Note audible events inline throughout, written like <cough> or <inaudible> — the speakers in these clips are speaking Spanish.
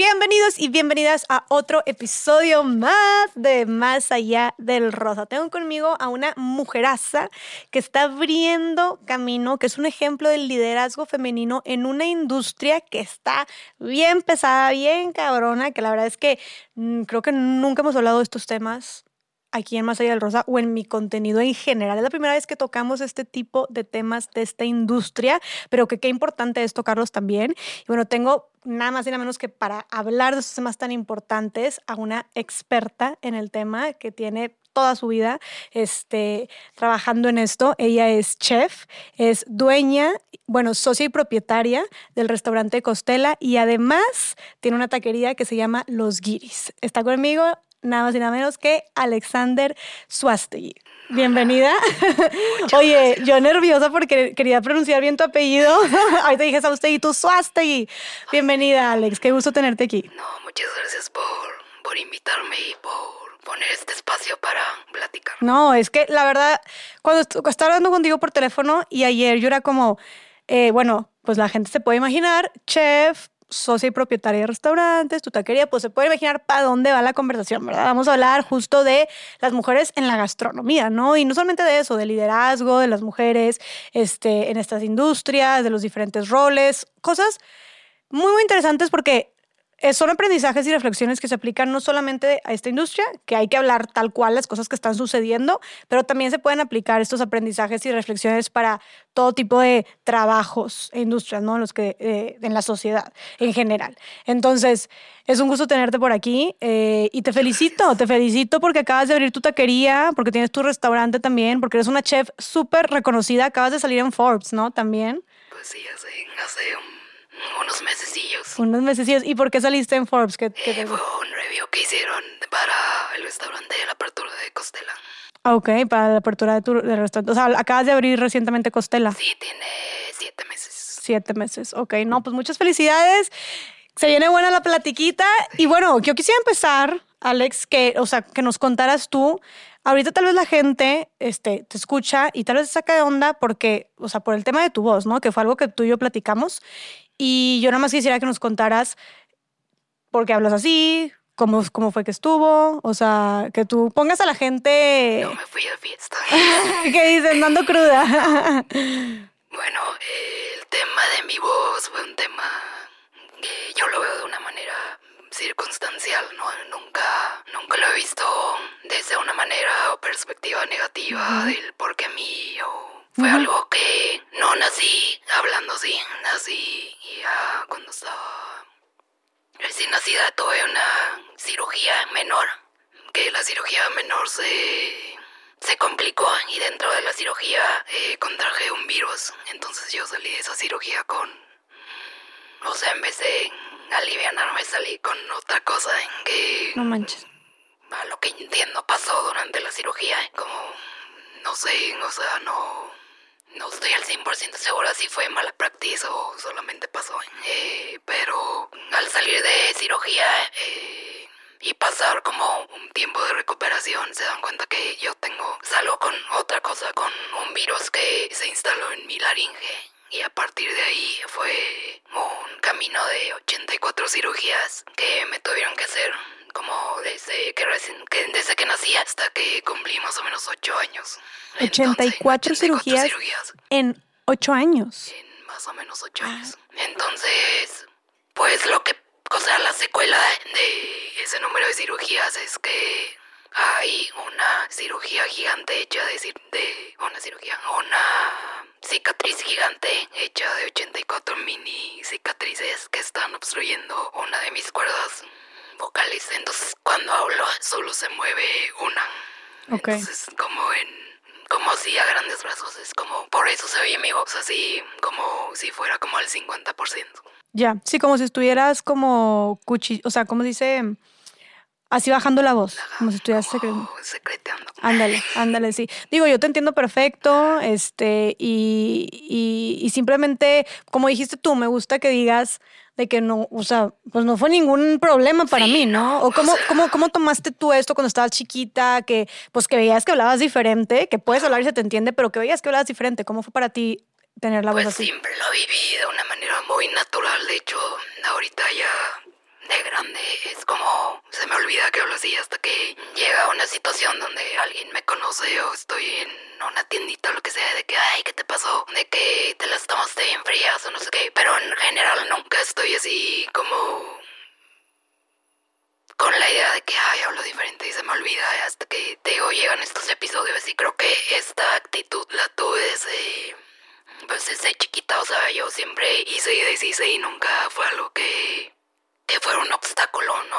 Bienvenidos y bienvenidas a otro episodio más de Más Allá del Rosa. Tengo conmigo a una mujeraza que está abriendo camino, que es un ejemplo del liderazgo femenino en una industria que está bien pesada, bien cabrona, que la verdad es que mm, creo que nunca hemos hablado de estos temas aquí en Más Allá del Rosa o en mi contenido en general. Es la primera vez que tocamos este tipo de temas de esta industria, pero que qué importante es tocarlos también. Y bueno, tengo nada más y nada menos que para hablar de estos temas tan importantes a una experta en el tema que tiene toda su vida este, trabajando en esto. Ella es chef, es dueña, bueno, socia y propietaria del restaurante Costela y además tiene una taquería que se llama Los Guiris. Está conmigo nada más y nada menos que Alexander Suastegui. Bienvenida. <laughs> Oye, yo nerviosa porque quería pronunciar bien tu apellido. <laughs> Ahorita dije Suastegui, tú Suastegui. Bienvenida, Alex. Qué gusto tenerte aquí. No, muchas gracias por, por invitarme y por poner este espacio para platicar. No, es que la verdad, cuando estaba hablando contigo por teléfono y ayer yo era como, eh, bueno, pues la gente se puede imaginar, chef, socia y propietaria de restaurantes, tu taquería, pues se puede imaginar para dónde va la conversación, ¿verdad? Vamos a hablar justo de las mujeres en la gastronomía, ¿no? Y no solamente de eso, de liderazgo de las mujeres este, en estas industrias, de los diferentes roles, cosas muy, muy interesantes porque son aprendizajes y reflexiones que se aplican no solamente a esta industria, que hay que hablar tal cual las cosas que están sucediendo, pero también se pueden aplicar estos aprendizajes y reflexiones para todo tipo de trabajos e industrias, ¿no? Los que, eh, en la sociedad en general. Entonces, es un gusto tenerte por aquí eh, y te felicito, te felicito porque acabas de abrir tu taquería, porque tienes tu restaurante también, porque eres una chef súper reconocida, acabas de salir en Forbes, ¿no? También. Pues sí, hace, hace unos mesecillos. Unos mesecillos. ¿Y por qué saliste en Forbes? ¿Qué, qué eh, fue un review que hicieron para el restaurante de la apertura de Costela. Ok, para la apertura de tu restaurante. O sea, acabas de abrir recientemente Costela. Sí, tiene siete meses. Siete meses, ok. No, pues muchas felicidades. Se viene buena la platiquita. Y bueno, yo quisiera empezar, Alex, que, o sea, que nos contaras tú. Ahorita tal vez la gente este, te escucha y tal vez se saca de onda porque, o sea, por el tema de tu voz, ¿no? Que fue algo que tú y yo platicamos. Y yo nada más quisiera que nos contaras por qué hablas así, cómo, cómo fue que estuvo, o sea, que tú pongas a la gente... No me fui de fiesta. <laughs> ¿Qué dices? Nando cruda. <laughs> bueno, el tema de mi voz fue un tema que yo lo veo de una manera circunstancial, ¿no? Nunca, nunca lo he visto desde una manera o perspectiva negativa del por qué mío fue algo que no nací hablando así, nací ya cuando estaba recién nacida tuve una cirugía menor, que la cirugía menor se, se complicó y dentro de la cirugía eh, contraje un virus, entonces yo salí de esa cirugía con, o sea, en vez de alivianarme salí con otra cosa en que... No manches. A lo que entiendo pasó durante la cirugía, como, no sé, o sea, no no estoy al 100% segura si fue mala práctica o solamente pasó. Eh, pero al salir de cirugía eh, y pasar como un tiempo de recuperación, se dan cuenta que yo tengo, salgo con otra cosa, con un virus que se instaló en mi laringe. Y a partir de ahí fue un camino de 84 cirugías que me tuvieron que hacer como desde que, desde que nací hasta que cumplí más o menos 8 años. 84, cirugías, en 8 años. En más o menos 8 ah. años. Entonces, pues lo que, o sea, la secuela de ese número de cirugías es que hay una cirugía gigante hecha de, de una cirugía, una cicatriz gigante hecha de 84 mini cicatrices que están obstruyendo una de mis cuerdas vocales. Entonces, cuando hablo, solo se mueve una. Ok. Entonces, como en. Como si a grandes brazos, es como. Por eso se oye mi voz así, como si fuera como al 50%. Ya, sí, como si estuvieras como cuchi. O sea, como dice. Así bajando la voz, como si estuvieras secretando. Ándale, ándale, sí. Digo, yo te entiendo perfecto, este, y, y, y simplemente, como dijiste tú, me gusta que digas de que no, o sea, pues no fue ningún problema para mí, ¿no? O cómo, cómo, cómo tomaste tú esto cuando estabas chiquita, que pues que veías que hablabas diferente, que puedes hablar y se te entiende, pero que veías que hablabas diferente. ¿Cómo fue para ti tener la voz pues así? siempre lo viví de una manera muy natural. De hecho, ahorita ya de donde es como se me olvida que hablo así hasta que llega una situación donde alguien me conoce o estoy en una tiendita o lo que sea de que ay qué te pasó de que te las tomaste bien frías o no sé qué pero en general nunca estoy así como con la idea de que ay hablo diferente y se me olvida hasta que te digo llegan estos episodios y creo que esta actitud la tuve desde pues desde chiquita, o sea, yo siempre hice y deshice y nunca fue algo que, que fuera un obstáculo, ¿no?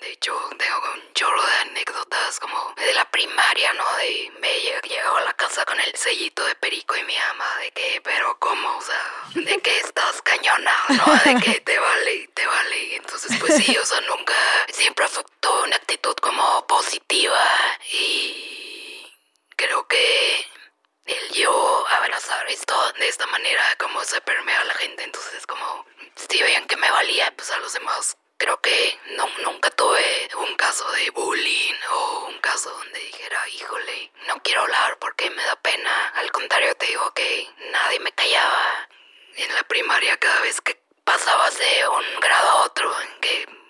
De hecho, tengo un chorro de anécdotas como de la primaria, ¿no? De me llegaba a la casa con el sellito de perico y mi ama, de que, pero ¿cómo? O sea, de que estás cañona, ¿no? De que te vale, te vale. Entonces, pues sí, o sea, nunca, siempre fue una actitud como positiva y creo que el yo abrazar esto de esta manera, como se permea a la gente. Entonces, como si veían que me valía, pues a los demás. Creo que no, nunca tuve un caso de bullying o un caso donde dijera, híjole, no quiero hablar porque me da pena. Al contrario, te digo que nadie me callaba. En la primaria, cada vez que pasabas de un grado a otro, en que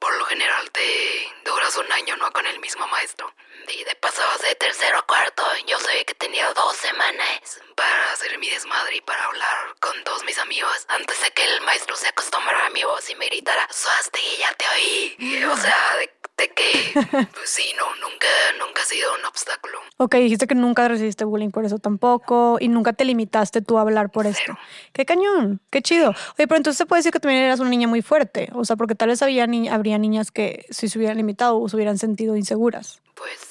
por lo general te duras un año, ¿no? Con el mismo maestro y de pasabas de tercero a cuarto, yo sabía que tenía dos semanas para hacer mi desmadre y para hablar con todos mis amigos antes de que el maestro se acostumbrara a mi voz y me gritara, Suaste, ya te oí. o sea, de, que, pues sí, no, nunca, nunca ha sido un obstáculo. Ok, dijiste que nunca recibiste bullying por eso tampoco y nunca te limitaste tú a hablar por esto. Qué cañón, qué chido. Oye, pero entonces se puede decir que también eras una niña muy fuerte, o sea, porque tal vez había habría niñas que si se hubieran limitado o se hubieran sentido inseguras. Pues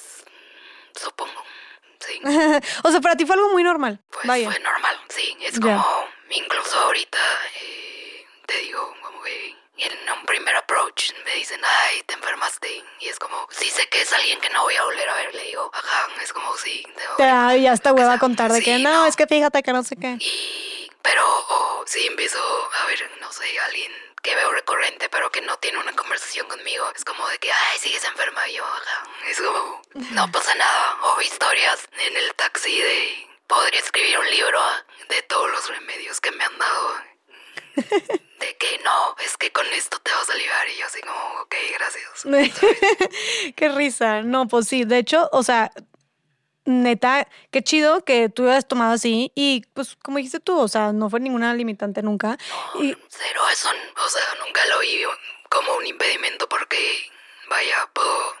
Supongo, sí. <laughs> o sea, para ti fue algo muy normal. Pues fue normal, sí. Es como, incluso ahorita, eh, te digo, como que en un primer approach me dicen, ay, te enfermaste. Y es como, sí sé que es alguien que no voy a volver a ver. Le digo, ajá, es como, sí. Te ya está hueva a contar de que no, es que fíjate que no sé qué. Y, pero oh, sí empiezo a ver, no sé, alguien que veo recurrente, pero que no tiene una conversación conmigo. Es como de que, ay, sigues enferma. Y yo, Es como, no <laughs> pasa nada. O historias en el taxi de, podría escribir un libro de todos los remedios que me han dado. De que no, es que con esto te vas a aliviar. Y yo así como, ok, gracias. <laughs> Qué risa. No, pues sí. De hecho, o sea, neta, qué chido que tú hayas tomado así y pues como dijiste tú, o sea, no fue ninguna limitante nunca. y... Cero, eso, o sea, nunca lo vi como un impedimento porque, vaya, puedo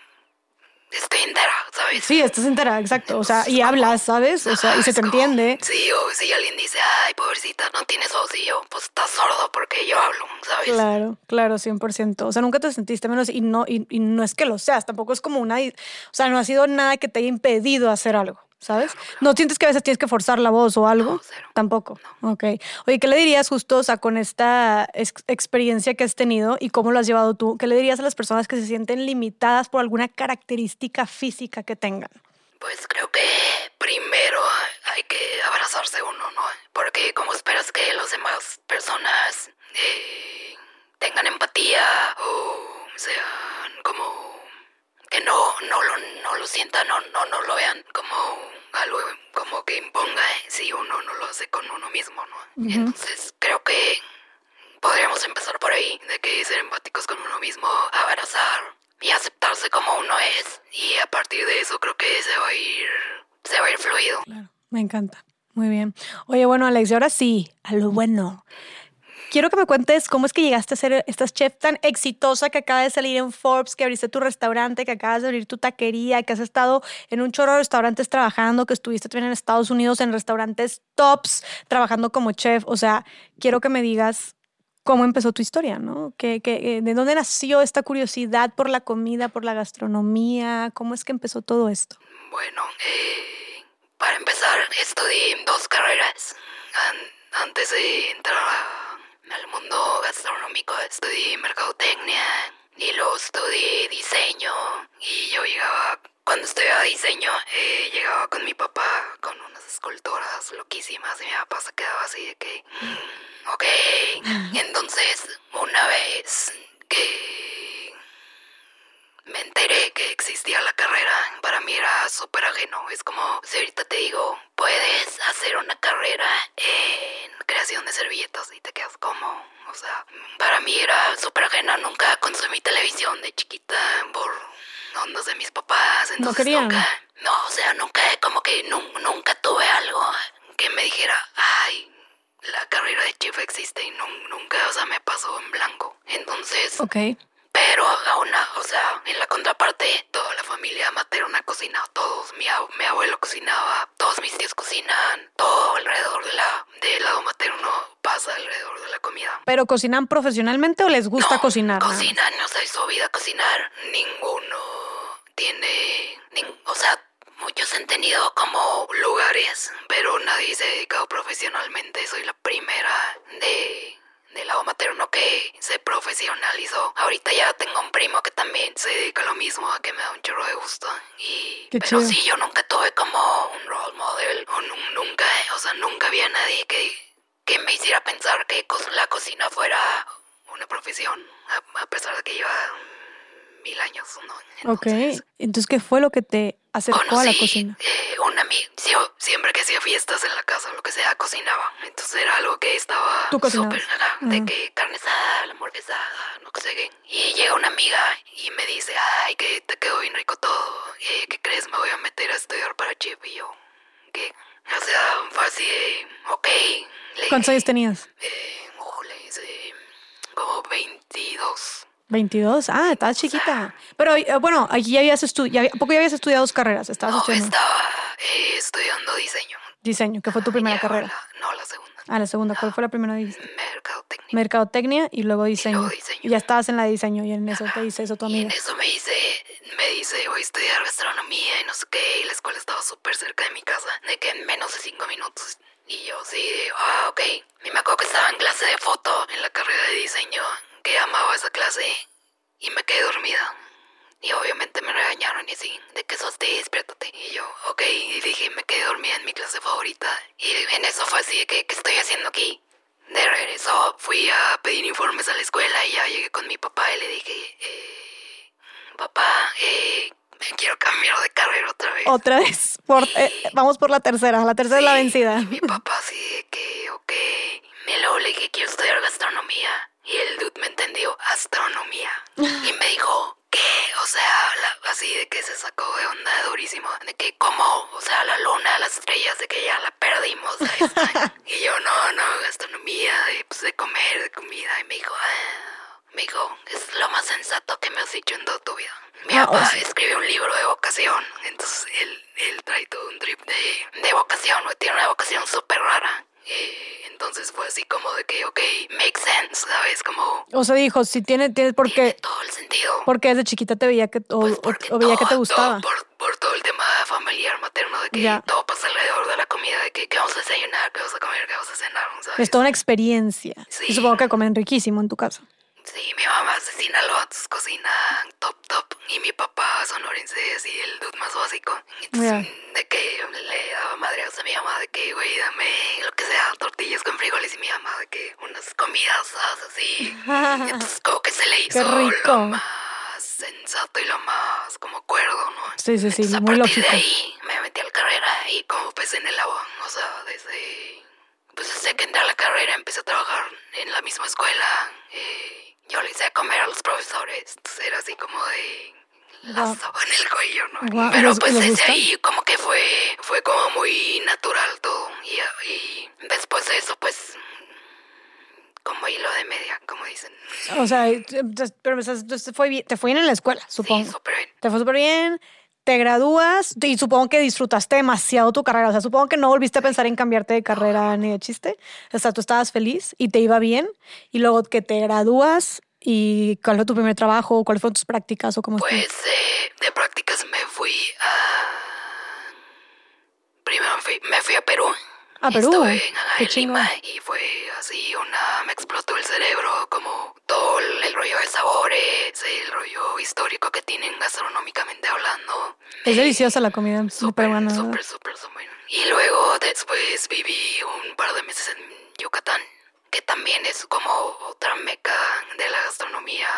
estoy entera, ¿sabes? Sí, estás entera, exacto. O sea, y hablas, ¿sabes? O sea, y se te entiende. Sí, o si alguien dice, ay, pobrecita, no tienes voz, y yo, pues estás sordo porque yo hablo, ¿sabes? Claro, claro, 100%. O sea, nunca te sentiste menos y no, y, y no es que lo seas, tampoco es como una, o sea, no ha sido nada que te haya impedido hacer algo. ¿Sabes? ¿No sientes que a veces tienes que forzar la voz o algo? No, cero. Tampoco. Ok. Oye, ¿qué le dirías justo, o sea, con esta experiencia que has tenido y cómo lo has llevado tú? ¿Qué le dirías a las personas que se sienten limitadas por alguna característica física que tengan? Pues creo que primero hay que abrazarse uno, ¿no? Porque como esperas que las demás personas eh, tengan empatía o sean como que no, no, lo, no lo sientan, no, no, no lo vean como algo como que imponga ¿eh? si uno no lo hace con uno mismo, ¿no? Entonces creo que podríamos empezar por ahí, de que ser empáticos con uno mismo, abrazar y aceptarse como uno es. Y a partir de eso creo que se va a ir, se va a ir fluido. Claro, me encanta. Muy bien. Oye, bueno, Alex, y ahora sí, a lo bueno. Quiero que me cuentes cómo es que llegaste a ser esta chef tan exitosa que acaba de salir en Forbes, que abriste tu restaurante, que acabas de abrir tu taquería, que has estado en un chorro de restaurantes trabajando, que estuviste también en Estados Unidos en restaurantes tops trabajando como chef. O sea, quiero que me digas cómo empezó tu historia, ¿no? ¿Qué, eh, de dónde nació esta curiosidad por la comida, por la gastronomía? ¿Cómo es que empezó todo esto? Bueno, eh, para empezar, estudié dos carreras antes de entrar al mundo gastronómico. Estudié mercadotecnia y luego estudié diseño. Y yo llegaba, cuando estudiaba diseño, eh, llegaba con mi papá con unas esculturas loquísimas y mi papá se quedaba así de que, mm, ok. Entonces, una vez que me enteré que existía la carrera, para mí era súper ajeno. Es como si ahorita te digo, puedes hacer una carrera en creación de servilletas y te quedas como, o sea, para mí era súper ajena, nunca consumí televisión de chiquita por ondas de mis papás, entonces No querían. nunca, no, o sea, nunca, como que nun- nunca tuve algo que me dijera, ay, la carrera de chef existe y nun- nunca, o sea, me pasó en blanco. Entonces, Ok. Pero a una, o sea, en la contraparte, toda la familia materna cocina, todos, mi, ab- mi abuelo cocinaba, todos mis tíos cocinan, todo alrededor de la, del lado materno pasa alrededor de la comida. ¿Pero cocinan profesionalmente o les gusta No, cocinar? Cocinan, o sea, es su vida cocinar. Ninguno tiene, o sea, muchos han tenido como lugares, pero nadie se ha dedicado profesionalmente. Soy la primera de del lado materno que se profesionalizó. Ahorita ya tengo un primo que también se dedica a lo mismo, a que me da un chorro de gusto. Y, Qué pero chido. sí, yo nunca tuve como un role model, o nun- nunca, o sea, nunca había nadie que, que me hiciera pensar que la cocina fuera una profesión, a, a pesar de que lleva mil años, ¿no? Ok. Entonces, Entonces, ¿qué fue lo que te acercó a la conocí, cocina? eh, un amigo, siempre que hacía fiestas en la casa, lo que sea, cocinaba. Entonces era algo que estaba súper, ajá, de Ujú. que carne asada, la hamburguesada, no sé qué. Y llega una amiga y me dice, ay, que te quedó bien rico todo. Eh, ¿Qué crees? Me voy a meter a estudiar para chef. Y yo, ¿qué? O sea, fue así de, ok. Le ¿Cuántos años tenías? Eh, ujule, sí, como 22. 22. Ah, estabas chiquita. Pero eh, bueno, aquí ya habías estudiado, ¿a poco ya habías estudiado dos carreras? Estabas No, estudiando estaba eh, estudiando diseño. diseño, que fue tu primera Ya, carrera. la- no, la segunda. Ah, la segunda. ¿Cuál fue la primera? Mercadotecnia. Mercadotecnia y luego diseño. luego diseño. Y ya estabas en la de diseño y en eso te dice eso tu Y en amiga. eso me dice, me dice, voy a estudiar gastronomía y no sé qué, y la escuela estaba súper cerca de mi casa, de que en menos de cinco minutos. Y yo sí, de, ah, ok. Y me acuerdo que estaba en clase de foto en la carrera de diseño, que amaba esa clase, y me quedé dormida. Y obviamente me regañaron y así, de que sos despiértate. Y yo, ok, y dije, me quedé dormida en mi clase favorita. Y en eso fue así, que, ¿qué estoy haciendo aquí? De regreso fui a pedir informes a la escuela y ya llegué con mi papá y le dije, eh, papá, eh, me quiero cambiar de carrera otra vez. Otra vez. Por, eh, vamos por la tercera. La tercera es la Sí, vencida. y mi papá de que, ok. Y luego le dije, quiero estudiar gastronomía. Y el dude me entendió, astronomía. Y me dijo, ¿qué? O sea, la- así de que se sacó de onda durísimo. De que, ¿cómo? O sea, la luna, las estrellas, de que ya la perdimos. y yo, no, no, gastronomía, de, pues, de comer, de comida. Y me dijo, ah, me dijo, es lo más sensato que me has dicho en toda tu vida. Mi Ah, o papá sea- escribe un libro de vocación, entonces él, él trae todo un trip de, de vocación, tiene una vocación súper rara. Eh, entonces fue así como de que, ok, makes sense, ¿sabes? Como O sea, dijo, si tiene, tiene, tiene porque, todo el sentido. porque desde chiquita te veía que, o, Pues o- porque o veía que te gustaba. todo por, por todo el tema familiar materno, de que Ya. todo pasa alrededor de la comida, de que qué vamos a desayunar, qué vamos a comer, qué vamos a cenar, ¿sabes? Es toda una experiencia. Sí. Y supongo que comen riquísimo en tu casa. Sí, mi mamá es de Sinaloa, entonces cocina top, top. Y mi papá sonorense, así el dude más básico. Entonces, de que le daba madre a mi mamá, de que, güey, dame lo que sea, tortillas con frijoles. Y mi mamá, de que unas comidas así. <laughs> Entonces, como que se le hizo lo más sensato y lo más como cuerdo, ¿no? Sí, sí, sí, Entonces, a muy partir lógico. de ahí me metí a la carrera y como pez en el agua, o sea, desde, pues desde que entré a la carrera empecé a trabajar en la misma escuela. eh, yo le hice a comer a los profesores, entonces era así como de la Guau. soga en el cuello, ¿no? Guau, ¿y Pero pues desde gusta? ahí como que fue, fue como muy natural todo y, y después de eso pues como hilo de media, como dicen. O sea, pero te fue bien, te fue bien en la escuela, supongo. Sí, súper bien. Te fue súper bien, te gradúas y supongo que disfrutaste demasiado tu carrera. O sea, supongo que no volviste a pensar en cambiarte de carrera ni de chiste. O sea, tú estabas feliz y te iba bien. Y luego que te gradúas y cuál fue tu primer trabajo, cuáles fueron tus prácticas o cómo? Pues eh, de prácticas me fui a... Primero me fui, me fui a Perú. A Perú. Estuve en. Lima y fue así una... Me explotó el cerebro como todo el, rollo de sabores, el rollo histórico que tienen gastronómicamente hablando. Es deliciosa la comida Súper, peruana. súper, súper, súper. Y luego después viví un par de meses en Yucatán, que también es como otra meca de la gastronomía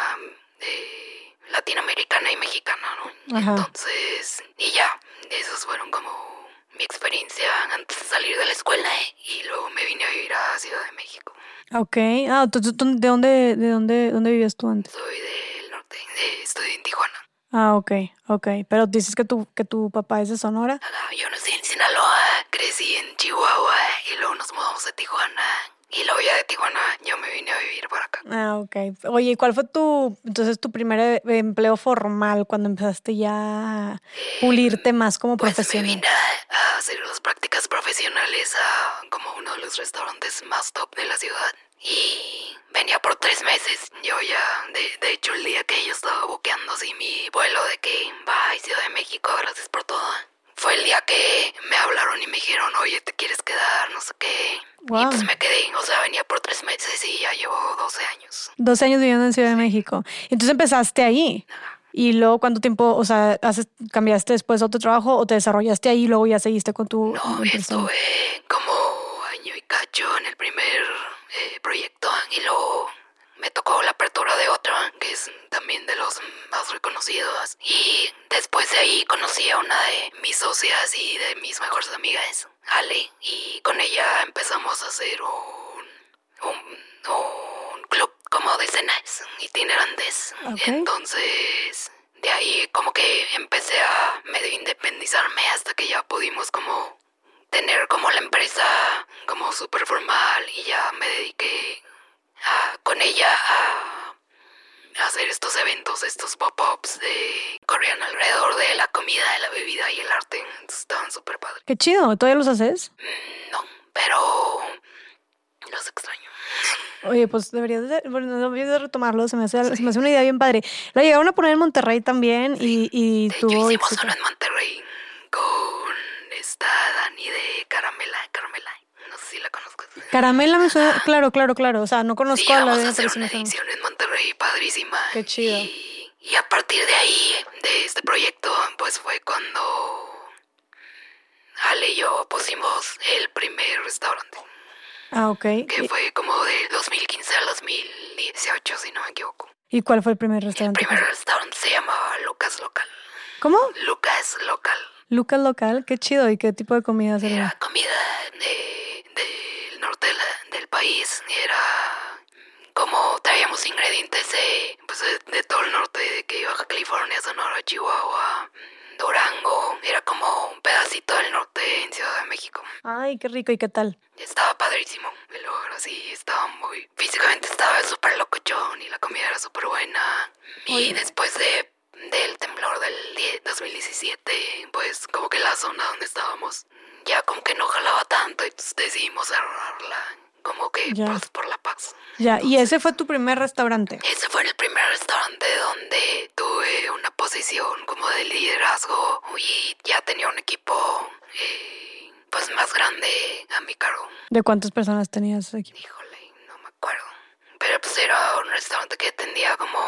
eh, latinoamericana y mexicana, ¿no? Ajá. Entonces, y ya, esos fueron como mi experiencia antes de salir de la escuela. ¿eh? Y luego me vine a vivir a Ciudad de México. Ok. Ah, entonces, ¿dó- ¿de dónde, de dónde, dónde vivías tú antes? Soy del norte, de- estoy en Tijuana. Ah, ok, ok. Pero dices que tu, que tu papá es de Sonora. Ajá, Yo nací en Sinaloa, crecí en Chihuahua y luego nos mudamos a Tijuana. Y luego ya de Tijuana yo me vine a vivir para acá. Ah, ok. Oye, ¿y cuál fue tu, entonces, tu primer e- empleo formal cuando empezaste ya a pulirte más como Pues me profesional? vine a, a hacer las prácticas profesionales a como uno de los restaurantes más top de la ciudad. Y venía por tres meses. Yo ya, de, de hecho, el día que yo estaba buqueando así mi vuelo de que bye Ciudad de México, gracias por todo. Fue el día que me hablaron y me dijeron, oye, ¿te quieres quedar? No sé qué. Y Wow. pues me quedé, o sea, venía por tres meses y ya llevo 12 años. 12 años viviendo en Ciudad de México. Entonces empezaste ahí. Y luego, ¿cuánto tiempo, o sea, haces, cambiaste después a otro trabajo o te desarrollaste ahí y luego ya seguiste con tu No, estuve como año y cacho en el primer eh, proyecto y luego me tocó la apertura de otro que es también de los más reconocidos y después de ahí conocí a una de mis socias y de mis mejores amigas, Ale, y con ella empezamos a hacer un, un, un club como de cenas itinerantes. Entonces, de ahí como que empecé a medio independizarme hasta que ya pudimos como tener como la empresa como súper formal y ya me dediqué a- con ella a, hacer estos eventos, estos pop-ups de corrían alrededor de la comida, de la bebida y el arte. Estaban súper padres. Qué chido, ¿todavía los haces? No, pero los extraño. Oye, pues deberías de, bueno, deberías de retomarlo, se me, hace, se me hace una idea bien padre. La llegaron a poner en Monterrey también y, y De hecho, tuvo hicimos éxito. uno en Monterrey con esta Dani de Caramela, Caramela. No sé si la conozco. Caramela me suena, claro, claro, claro. O sea, no conozco Sí, a la vamos de a hacer una edición en Monterrey padrísima. Qué chido. Y, y a partir de ahí, de este proyecto, pues fue cuando Ale y yo pusimos el primer restaurante. Ah, ok. Que ¿Y, fue como de 2015 al 2018, si no me equivoco. y cuál fue el primer El restaurante? que primer restaurante se llamaba Lucas Local. ¿Cómo? Lucas Local. Lucas Local, qué chido. ¿Y qué tipo de comida Era será? comida de, del norte de la- del país. Era como traíamos ingredientes de, pues de, de todo el norte, de que Baja California, Sonora, Chihuahua, Durango. Era como un pedacito del norte en Ciudad de México. Ay, qué rico. ¿Y qué tal? Estaba padrísimo el lugar así, estaba muy... Físicamente estaba súper locochón y la comida era súper buena. Y Oye. después de, del temblor del die- 2017, pues como que la zona donde estábamos ya como que no jalaba tanto y pues decidimos cerrarla. Como que Ya. pues, por la paz. Ya, y ese fue tu primer restaurante. Ese fue el primer restaurante donde tuve una posición como de liderazgo y ya tenía un equipo eh, pues más grande a mi cargo. ¿De cuántas personas tenías aquí? Híjole, no me acuerdo. Pero pues era un restaurante que atendía como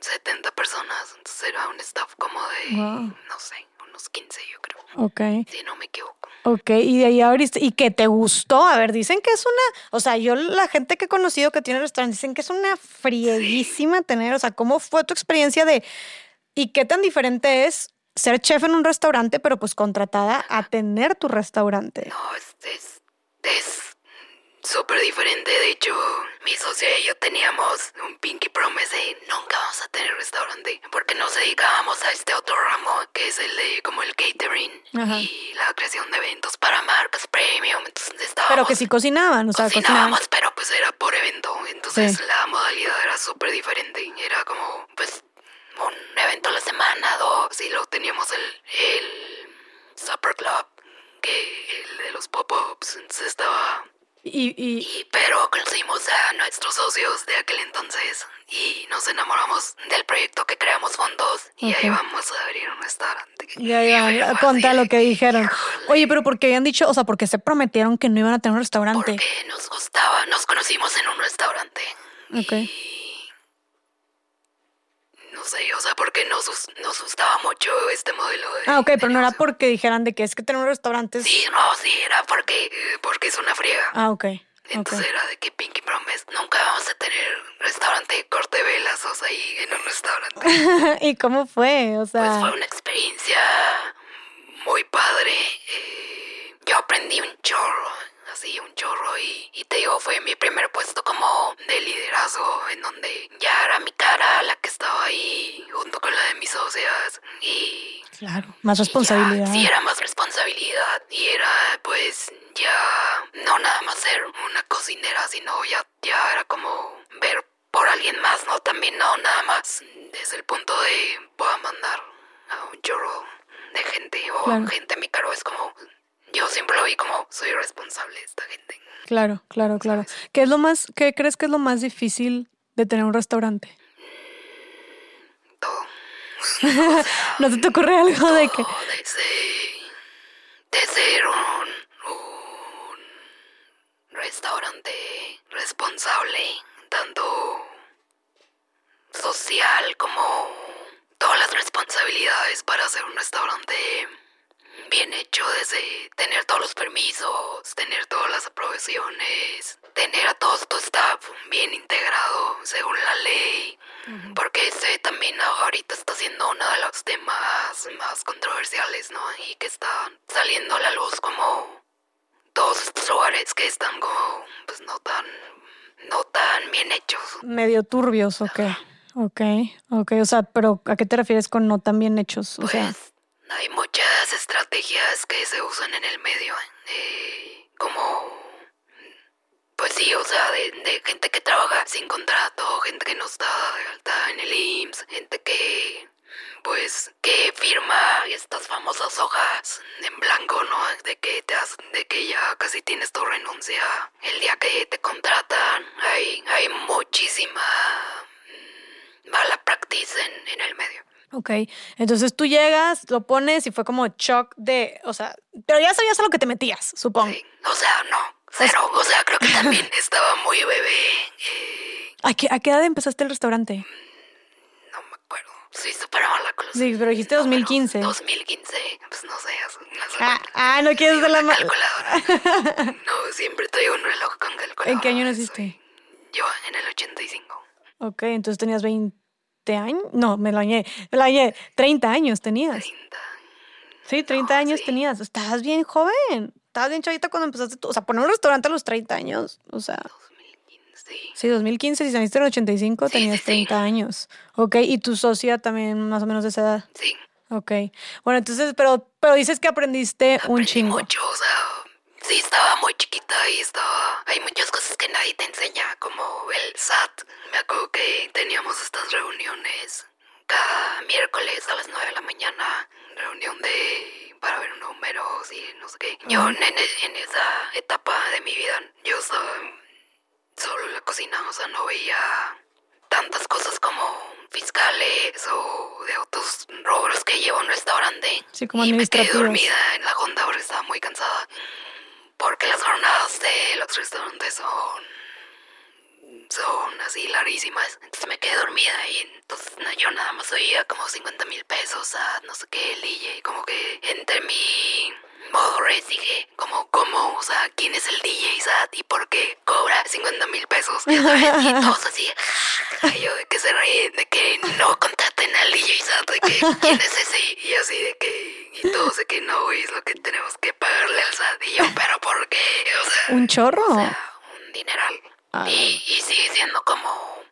70 personas. Entonces era un staff como de, Wow. no sé, unos 15 yo creo. Ok, Si no me equivoco. ok. Y de ahí abriste. ¿Y qué te gustó? A ver, dicen que es una. O sea, yo, la gente que he conocido que tiene restaurantes, dicen que es una frieguísima tener. O sea, ¿cómo fue tu experiencia de. ¿Y qué tan diferente es ser chef en un restaurante, pero pues contratada a tener tu restaurante? No, es, es, es súper diferente. De hecho, mi socia y yo teníamos un pinky promise de nunca vamos a tener restaurante porque nos dedicábamos a este otro ramo que es el de como el catering Ajá. y la creación de eventos para marcas premium. Entonces estábamos Pero que sí cocinaban, o sea, cocinaban. cocinábamos, pero pues era por evento. Entonces la modalidad era súper diferente. Era como, pues, un evento a la semana, dos, y luego teníamos el, el Supper Club, que el de los pop-ups. Entonces estaba. Y, y, Y, pero conocimos a nuestros socios de aquel entonces y nos enamoramos del proyecto que creamos juntos. Y ahí vamos a abrir un restaurante. ya, ya, fue conta lo que dijeron. híjole. Oye, pero porque habían dicho, o sea, porque se prometieron que no iban a tener un restaurante. Porque nos gustaba, nos conocimos en un restaurante. Ok. Y no sé, o sea, porque nos, nos gustaba mucho este modelo de. Ah, ok, de pero no era porque dijeran de que es que tener un restaurante es... Sí, no, sí, era porque, porque es una friega. Ah, ok. Entonces era de que Pinky Promise nunca vamos a tener restaurante corte velazos ahí en un restaurante. <laughs> ¿Y cómo fue? O Pues sea, fue una experiencia muy padre. eh, yo aprendí un chorro así un chorro y, y te digo, fue mi primer puesto como de liderazgo en donde ya era mi cara la que estaba ahí junto con la de mis socias y Claro, más ya, responsabilidad. sí, era más responsabilidad y era pues ya no nada más ser una cocinera, sino ya, ya era como ver por alguien más, ¿no? También no nada más desde el punto de voy a mandar a un chorro de gente o Claro. gente a mi cargo. Es como, yo siempre lo vi como soy responsable de esta gente. Claro, claro, claro. ¿Qué es lo más, qué crees que es lo más difícil de tener un restaurante? Todo. <laughs> ¿No se te ocurre algo de que desde, de ser un, un restaurante responsable, tanto social como todas las responsabilidades para hacer un restaurante bien hecho, desde tener todos los permisos, tener todas las aprobaciones, tener a todo tu staff bien integrado según la ley, porque ese también ahorita está siendo uno de los temas más controversiales, ¿no? Y que están saliendo a la luz como todos estos lugares que están como, pues no tan, no tan bien hechos. medio turbios o qué? Ok, ok, o sea, pero ¿a qué te refieres con no tan bien hechos? O sea, Pues hay muchas estrategias que se usan en el medio, eh, como, pues sí, o sea, de, gente que trabaja sin contrato, gente que no está de en el IMSS, gente que, pues, que firma estas famosas hojas en blanco, ¿no? De que te has, de que ya casi tienes tu renuncia el día que te contratan. Hay, hay muchísima mala practice en, en el medio. Ok. Entonces tú llegas, lo pones y fue como shock de, o sea, pero ya sabías a lo que te metías, supongo. Sí, o sea, no, cero. O sea, creo que también <laughs> estaba muy bebé. ¿A qué, ¿A qué edad empezaste el restaurante? no me acuerdo. Soy súper mala con los Sí, pero dijiste números. 2015. 2015, pues no sé. no sé. Ah, ah, no quieres de la ma- calculadora. <laughs> No, siempre traigo un reloj con calculadora. ¿En qué año Soy- naciste? Yo en el 85. Ok, entonces tenías 20 años. No, me lo añé. Me lo añé. 30 años tenías. 30. Sí, 30 años sí. tenías. Estabas bien joven. Estabas bien chavita cuando empezaste. O sea, poner un restaurante a los 30 años. O sea, 2015. sí, 2015, si saliste en el 85, Sí, tenías sí, sí. 30 años. Ok, y tu socia también más o menos de esa edad. Sí. Ok. Bueno, entonces, pero, pero dices que aprendiste un aprendí chingo. mucho, o sea, sí estaba muy chiquita y estaba... Hay muchas cosas que nadie te enseña, como el SAT. Me acuerdo que teníamos estas reuniones cada miércoles a las 9 de la mañana, reunión de... para ver números y no sé qué. Yo en, en esa etapa de mi vida, yo estaba solo en la cocina, o sea, no veía tantas cosas como fiscales o de otros rubros que lleva un restaurante. Sí, como y me quedé dormida en la Honda porque estaba muy cansada. Porque las jornadas de los restaurantes son son así larguísimas. Entonces me quedé dormida y entonces yo nada más oía como 50 mil pesos a no sé qué el DJ. Como que entre mi modo res dije, como, ¿cómo? O sea, ¿quién es el DJ Sat y por qué cobra 50 mil pesos? Y todos así, <laughs> y yo de que se ríen, de que no contraten al DJ Sat, de que quién es ese. Y así de que, y <laughs> todos de que no, güey, es lo que tenemos que pagarle al SAT. Yo, <laughs> ¿pero por qué? O sea, ¿Un chorro? o sea, un dineral. Ah. Y, y sigue siendo como,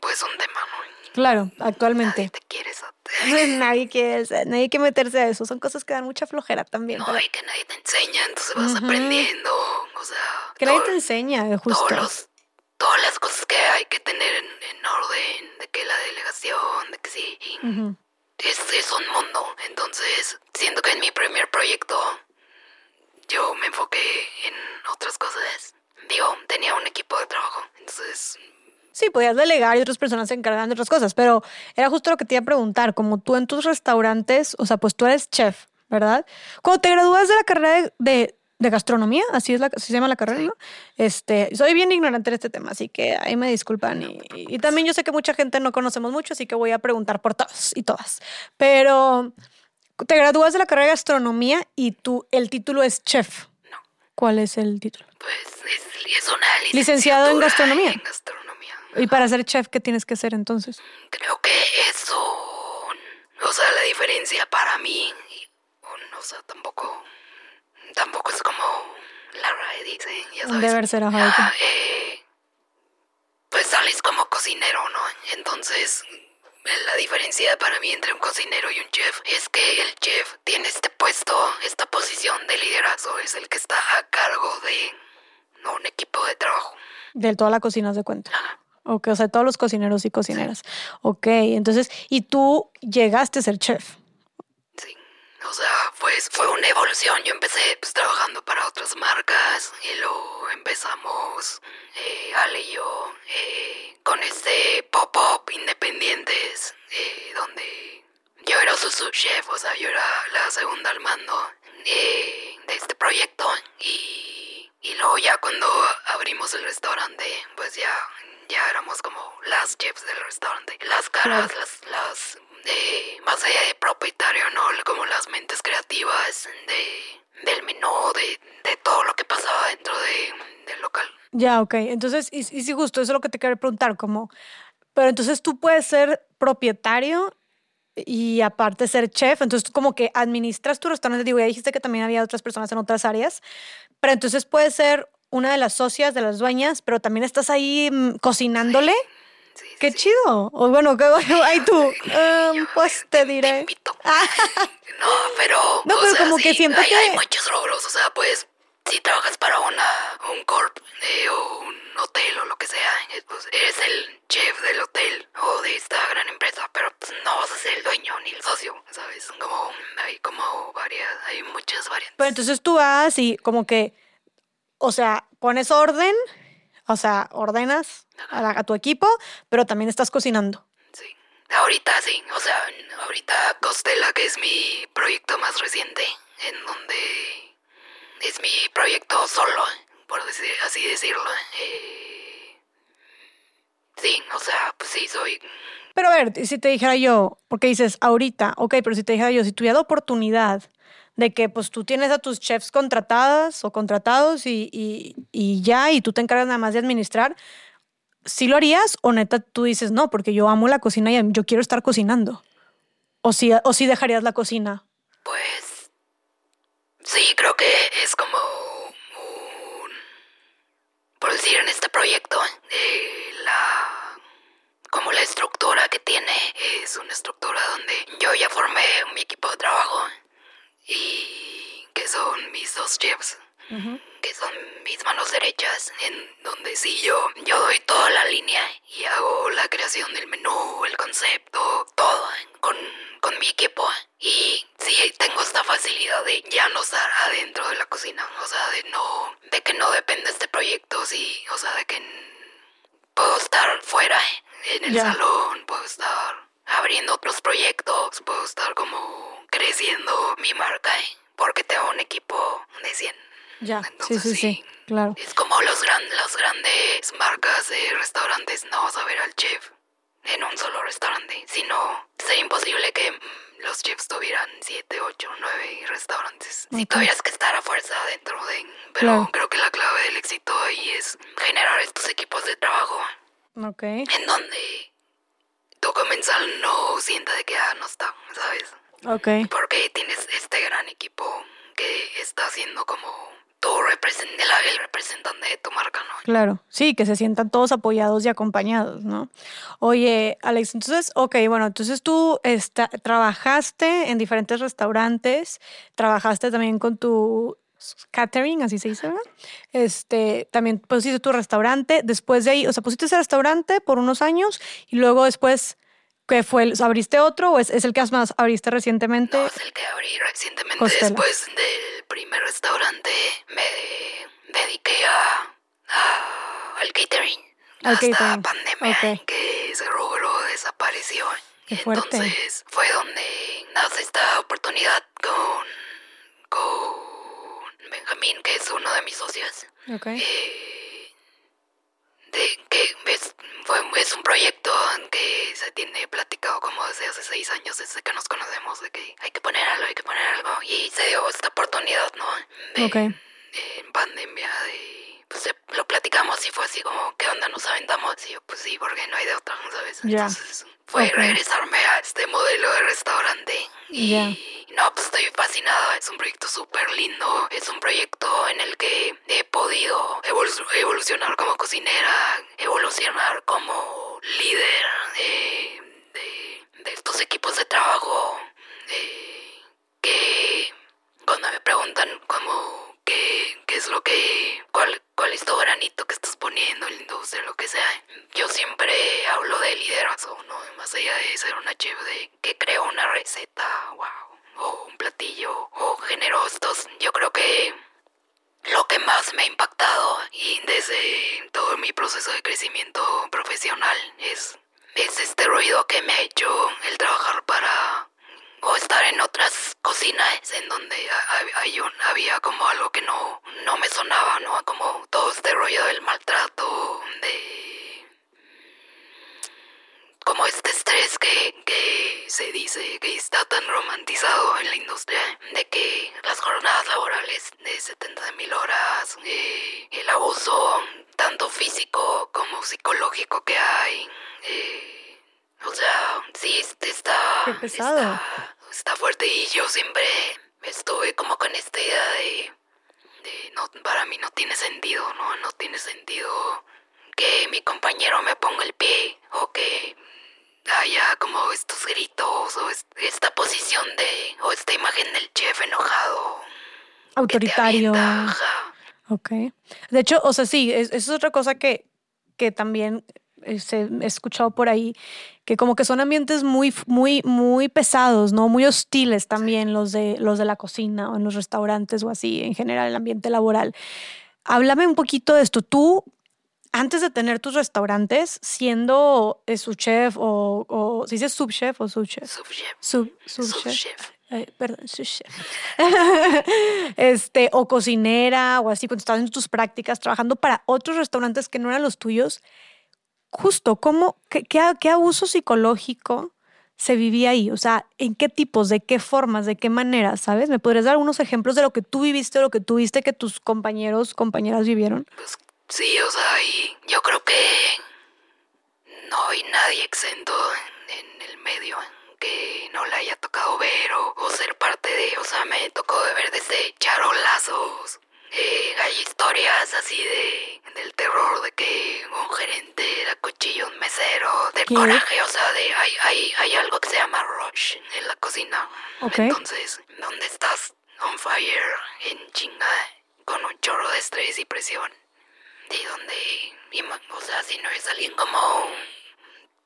pues, un tema, ¿no? Claro, Nadie actualmente. te quiere SAT. <laughs> nadie quiere, nadie quiere meterse a eso. Son cosas que dan mucha flojera también. No, y que nadie te enseña, entonces vas aprendiendo, o sea... que nadie te enseña, eh, todos justo. los- todas las cosas que hay que tener en, en orden, de que la delegación, de que sí. Es, es un mundo. Entonces, siento que en mi primer proyecto yo me enfoqué en otras cosas. Digo, tenía un equipo de trabajo, entonces, Sí, podías delegar y otras personas se encargaban de otras cosas, pero era justo lo que te iba a preguntar, como tú en tus restaurantes, o sea, pues tú eres chef, ¿verdad? Cuando te gradúas de la carrera de- de gastronomía, así es la, así se llama la carrera, ¿no? Este, soy bien ignorante en este tema, así que ahí me disculpan y, y también yo sé que mucha gente no conocemos mucho, así que voy a preguntar por todos y todas. Pero te gradúas de la carrera de gastronomía y tú el título es chef. No. ¿Cuál es el título? pues es, es una Licenciado en gastronomía. En gastronomía. Y para ser chef, ¿qué tienes que hacer entonces? Creo que eso, o sea, la diferencia para mí, o sea, tampoco, tampoco es como la RAE dice, ya sabes. deber ser, ajá, eh, pues sales como cocinero, ¿no? Entonces, la diferencia para mí entre un cocinero y un chef es que el chef tiene este puesto, esta posición de liderazgo, es el que está a cargo de ¿no? un equipo de trabajo. De toda la cocina se cuenta. Ok, o sea, todos los cocineros y cocineras. Ok, entonces, y tú llegaste a ser chef. O sea, pues fue una evolución. Yo empecé pues, trabajando para otras marcas y luego empezamos, eh, Ale y yo, eh, con este pop-up independientes, eh, donde yo era su subchef, o sea, yo era la segunda al mando eh, de este proyecto. Y, y luego ya cuando abrimos el restaurante, pues ya, ya éramos como las chefs del restaurante. Las caras, las, las de más allá de propietario, ¿no? Como las mentes creativas de, del menú, de, de todo lo que pasaba dentro de, del local. Ya, ok. Entonces, y, y sí, justo eso es lo que te quería preguntar, como, pero entonces tú puedes ser propietario y aparte ser chef, entonces tú como que administras tu restaurante, digo, ya dijiste que también había otras personas en otras áreas, pero entonces puedes ser una de las socias, de las dueñas, pero también estás ahí mm, cocinándole. Sí, sí, Qué sí. chido. O bueno. <laughs> Ay, tú, em, pues te Te diré. invito. <laughs> no, pero. No, pero sea, como que sí, siento hay, que- hay muchos logros, o sea, pues. Si trabajas para una, un corp eh, o un hotel o lo que sea, pues eres el chef del hotel o de esta gran empresa, pero pues, no vas a ser el dueño ni el socio, ¿sabes? Como hay como varias, hay muchas variantes. Pero entonces tú vas y como que, o sea, pones orden, o sea, ordenas a, la- a tu equipo, pero también estás cocinando. Sí. Ahorita sí, o sea, ahorita Costela, que es mi proyecto más reciente, en donde es mi proyecto solo, por decir, así decirlo. eh, sí, o sea, pues sí, soy... Pero a ver, si te dijera yo, porque dices ahorita, ok, pero si te dijera yo, si tuviera oportunidad de que pues tú tienes a tus chefs contratadas o contratados y, y, y ya, y tú te encargas nada más de administrar, ¿sí lo harías o neta tú dices no, porque yo amo la cocina y yo quiero estar cocinando? ¿O si, o si dejarías la cocina? Pues... Sí, creo que es como un... Por decir, en este proyecto, eh, la... Como la estructura que tiene es una estructura donde yo ya formé mi equipo de trabajo y que son mis dos chefs, que son mis manos derechas, en donde sí yo, yo doy toda la línea y hago la creación del menú, el concepto, todo con, con mi equipo. Y sí tengo esta facilidad de ya no estar adentro de la cocina, o sea, de no, de que no depende este proyecto, sí, o sea, de que puedo estar fuera en el salón, puedo estar abriendo otros proyectos, puedo estar como creciendo mi marca, ¿eh? porque tengo un equipo de 100. Ya, sí, Entonces, sí, sí, claro. Es como los gran, las grandes marcas de restaurantes, no vas a ver al chef en un solo restaurante, sino sería imposible que los chefs tuvieran 7, 8, 9 restaurantes. Si tuvieras que estar a fuerza dentro de... Pero Claro. creo que la clave del éxito ahí es generar estos equipos de trabajo Ok. en donde tu comensal no sienta de que ah, no está, ¿sabes? Ok. Porque tienes este gran equipo que está haciendo como tu represent el, representante de tu marca, ¿no? Claro, sí, que se sientan todos apoyados y acompañados, ¿no? Oye, Alex, entonces, ok, bueno, entonces tú trabajaste en diferentes restaurantes, trabajaste también con tu catering, así se dice, ¿verdad? Este, también pusiste tu restaurante, después de ahí, o sea, pusiste ese restaurante por unos años y luego después, ¿qué fue? el- ¿Abriste otro o es, es el que más abriste recientemente? No, es el que abrí recientemente Costela. después del primer restaurante. Me dediqué a, a- al catering. Al hasta catering, pandemia, ok. que ese rubro desapareció. Qué fuerte. Entonces fue donde nace esta oportunidad con, con Benjamín, que es uno de mis socios. Eh, de que es, fue, es un proyecto que se tiene platicado como desde hace seis años, desde que nos conocemos, de que hay que poner algo, hay que poner algo. Y se dio esta oportunidad, ¿no? De- Ok. En pandemia, de, pues se- lo platicamos y fue así como, ¿qué onda? ¿Nos aventamos? Y yo, pues sí, porque no hay de otra, ¿sabes? Ya. Entonces fue Ok. regresarme a este modelo de restaurante. Y Ya. no, pues estoy fascinada. Es un proyecto súper lindo. Es un proyecto en el que he podido evolucionar como cocinera, evolucionar como líder de, de, estos equipos de trabajo. que cuando me preguntan como qué, qué es lo que, cuál, cuál es tu granito que estás poniendo en la industria, lo que sea, yo siempre hablo de liderazgo, ¿no? Más allá de ser una chef de que creo una receta, wow, o un platillo, o genero estos, yo creo que lo que más me ha impactado y desde todo mi proceso de crecimiento profesional es, es este ruido que me ha hecho el trabajar para o estar en otras cocinas en donde hay, había como algo que no, no me sonaba, ¿no? Como todo este rollo del maltrato, de... como este estrés que, que se dice que está tan romantizado en la industria, de que las jornadas laborales de 70 mil horas, eh, el abuso tanto físico como psicológico que hay, eh, o sea, sí, este está. Pesado. Está, fuerte y yo siempre estuve como con esta idea de. de no, para mí no tiene sentido, ¿no? No tiene sentido que mi compañero me ponga el pie o que haya como estos gritos o esta posición de. o esta imagen del chef enojado. Autoritario. Ok. De hecho, o sea, sí, eso es otra cosa que, que también este, he escuchado por ahí que como que son ambientes muy, muy, muy pesados, ¿no? Muy hostiles también los de, los de la cocina o en los restaurantes o así, en general el ambiente laboral. Háblame un poquito de esto. Tú, antes de tener tus restaurantes, siendo eh, su chef o, o ¿se dice subchef o subchef? Subchef. Sub, subchef. perdón, subchef. <laughs> este, o cocinera o así, cuando estabas en tus prácticas, trabajando para otros restaurantes que no eran los tuyos, justo, ¿cómo, qué, qué, abuso psicológico se vivía ahí? O sea, ¿en qué tipos, de qué formas, de qué maneras, sabes? ¿Me podrías dar algunos ejemplos de lo que tú viviste, de lo que tú viste que tus compañeros, compañeras vivieron? Pues sí, o sea, yo creo que no hay nadie exento en, el medio que no le haya tocado ver o, o, ser parte de, o sea, me tocó ver desde charolazos eh, hay historias así de del terror de que un gerente era cuchillo un mesero, del coraje, o sea, de hay, hay, hay algo que se llama rush en la cocina. Entonces, ¿dónde estás? On fire, en chinga, con un chorro de estrés y presión. De donde, o sea, si no es alguien como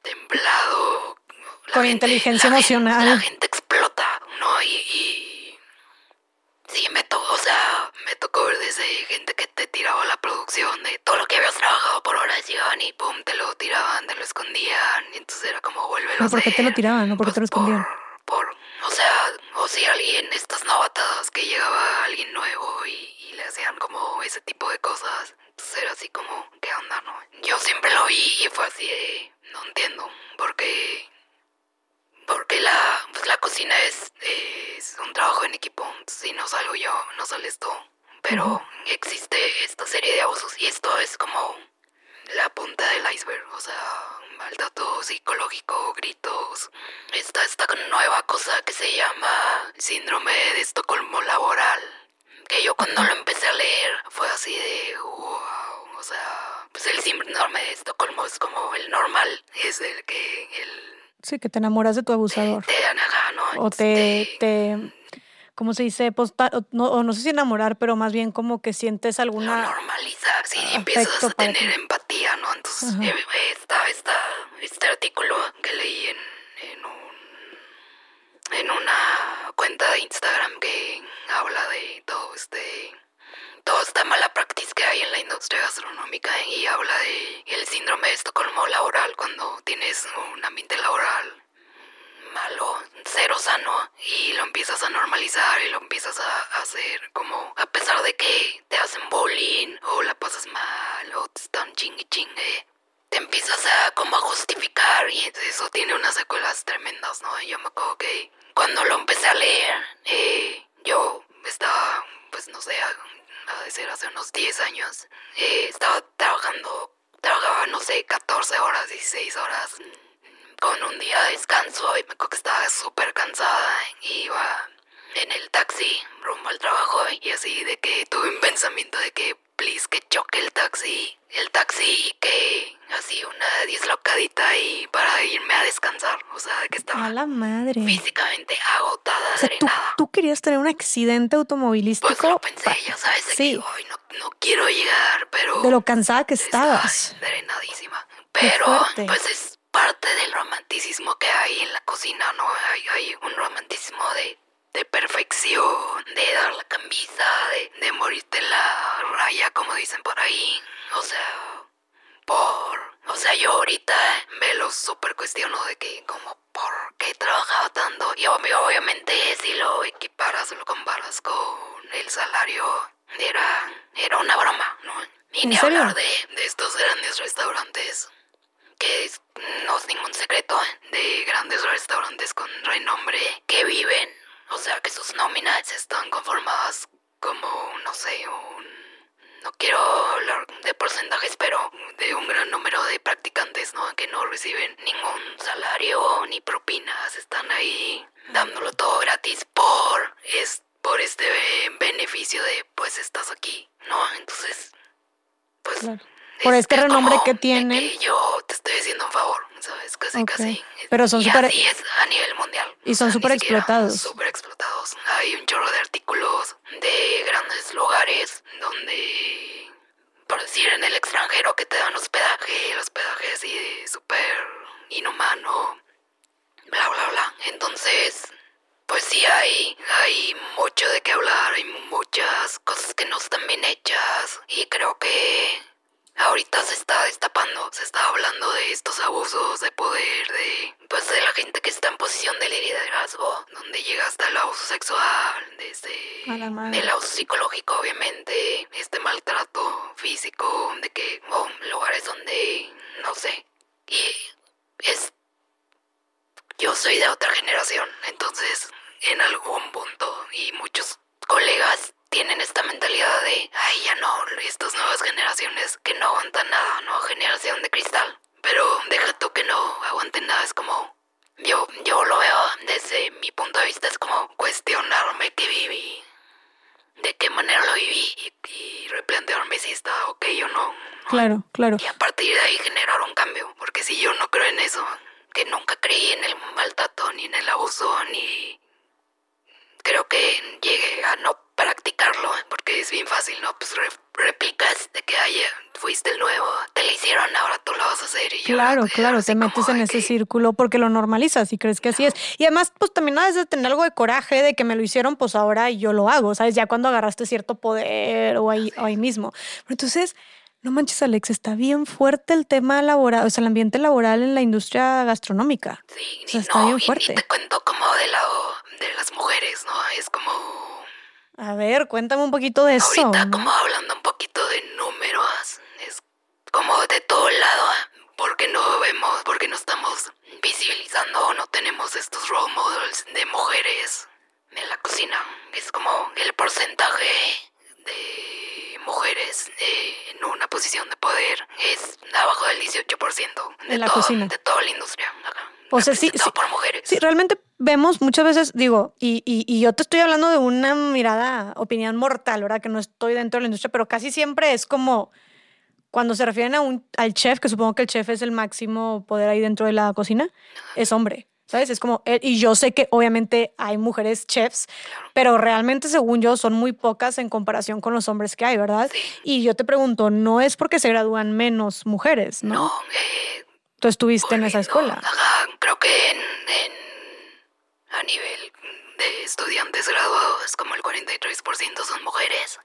templado. Con inteligencia emocional. la gente explota, ¿no? y Sí, me tocó, o sea, me tocó ver desde gente que te tiraba la producción de todo lo que habías trabajado por horas llegaban y pum, te lo tiraban, te lo escondían. Y entonces era como, vuelve No, ¿por qué te lo tiraban? No, ¿por qué te lo pues escondían? Por, o sea, o si alguien, estas novatadas que llegaba alguien nuevo y, y, le hacían como ese tipo de cosas. Entonces era así como, ¿qué onda, no? Yo siempre lo vi y fue así de, no entiendo, porque porque la, pues la cocina es, es un trabajo en equipo. Si no salgo yo, no sales tú. Pero existe esta serie de abusos y esto es como la punta del iceberg. O sea, maltrato psicológico, gritos. Está esta nueva cosa que se llama síndrome de Estocolmo laboral. Que yo cuando lo empecé a leer fue así de wow. O sea, pues el síndrome de Estocolmo es como el normal. Es el que el Sí, que te enamoras de tu abusador. O te, te ¿cómo se dice? Pues, no, no sé si enamorar, pero más bien como que sientes alguna... normalizar, sí, empiezas a tener empatía, ¿no? Entonces, eh, está, está, este artículo que leí en, en, un, en una cuenta de Instagram que habla de todo este toda esta mala práctica que hay en la industria gastronómica y habla de el síndrome de Estocolmo laboral cuando tienes un ambiente laboral malo, cero sano y lo empiezas a normalizar y lo empiezas a hacer como a pesar de que te hacen bullying o la pasas mal o te están chingue chingue te empiezas a como a justificar y eso tiene unas secuelas tremendas, ¿no? Yo me acuerdo que cuando lo empecé a leer, eh, yo estaba, pues no sé, de ser hace unos 10 años. Eh, estaba trabajando, trabajaba, no sé, 14 horas, 16 horas, con un día de descanso y me acuerdo que estaba súper cansada. Iba, en el taxi rumbo al trabajo y así de que tuve un pensamiento de que please que choque el taxi, el taxi que así una dislocadita y para irme a descansar, o sea, que estaba A la madre. físicamente agotada, O sea, tú, drenada. tú querías tener un accidente automovilístico Pues lo pensé, pa- ya sabes, de sí. que "Ay, no, no quiero llegar, pero de lo cansada que estaba estabas. drenadísima. Pero pues es parte del romanticismo que hay en la cocina, ¿no? Hay, hay un romanticismo de, de perfección, de dar la camisa, de, de morirte en la raya, como dicen por ahí. O sea, por... O sea, yo ahorita me lo super cuestiono de que como por qué he trabajado tanto. Y obvio- obviamente si lo equiparas o lo comparas con el salario, era, era una broma, ¿no? Y ¿En ni serio? hablar de, de estos grandes restaurantes que es- no es ningún secreto de grandes restaurantes con renombre que viven, o sea que sus nóminas están conformadas como, no sé, un... No quiero hablar de porcentajes, pero de un gran número de practicantes, ¿no? Que no reciben ningún salario ni propinas, están ahí dándolo todo gratis por, es, por este beneficio de, pues estás aquí, ¿no? Entonces, pues Claro. Por es- este es renombre como que tienen. yo te estoy haciendo un favor, ¿sabes? Casi, Ok. casi. Pero son y súper- así es a nivel mundial. Y O son sea, ni súper. Súper explotados. Hay un chorro de artículos de grandes lugares donde, por decir, en el extranjero que te dan hospedaje, el hospedaje así de súper inhumano, bla, bla, bla. Entonces, pues sí hay, hay mucho de qué hablar, hay muchas cosas que no están bien hechas y creo que ahorita se está destapando, se está hablando de estos abusos de poder, de pues de la gente que está en posición de liderazgo, donde llega hasta el abuso sexual, desde A la madre. el abuso psicológico obviamente, este maltrato físico, de que oh, lugares donde no sé, y es yo soy de otra generación, entonces en algún punto y muchos colegas tienen esta mentalidad de, ay, ya no, estas nuevas generaciones que no aguantan nada, no, generación de cristal. Pero deja tú que no aguanten nada, es como, yo, yo lo veo desde mi punto de vista, es como cuestionarme qué viví, de qué manera lo viví y, y replantearme si está ok o no. Claro. Y a partir de ahí generar un cambio, porque si yo no creo en eso, que nunca creí en el maltrato, ni en el abuso, ni creo que llegué a no practicarlo, porque es bien fácil, ¿no? Pues re- replicas de que haya, fuiste el nuevo, te lo hicieron, ahora tú lo vas a hacer. Y Claro, quedo claro, te metes en ese que- círculo porque lo normalizas y crees que así es. Y además, pues también debes de tener algo de coraje de que me lo hicieron, pues ahora yo lo hago, ¿sabes? Ya cuando agarraste cierto poder o ahí, o ahí mismo. Pero entonces, no manches, Alex, está bien fuerte el tema laboral, o sea, el ambiente laboral en la industria gastronómica. Sí, O sea, está no, bien fuerte. Y te cuento como del lado de las mujeres, ¿no? Es como A ver, cuéntame un poquito de eso. Ahorita como hablando un poquito de números, es como de todo lado, porque no vemos, porque no estamos visibilizando o no tenemos estos role models de mujeres en la cocina. Es como el porcentaje de mujeres eh, en una posición de poder es abajo del 18% de, En la todo- cocina. de toda la industria. Ajá. O sea, sí, sí. por mujeres. Sí, realmente vemos muchas veces, digo, y, y, y yo te estoy hablando de una mirada, opinión mortal, ¿verdad? Que no estoy dentro de la industria, pero casi siempre es como cuando se refieren a un, al chef, que supongo que el chef es el máximo poder ahí dentro de la cocina, es hombre. ¿Sabes? Es como, él- y yo sé que obviamente hay mujeres chefs, pero realmente según yo son muy pocas en comparación con los hombres que hay, ¿verdad? Sí. Y yo te pregunto, no es porque se gradúan menos mujeres, ¿no? No, eh, Tú estuviste en esa escuela. Ajá, creo que en, en- a nivel de estudiantes graduados, como el 43% son mujeres.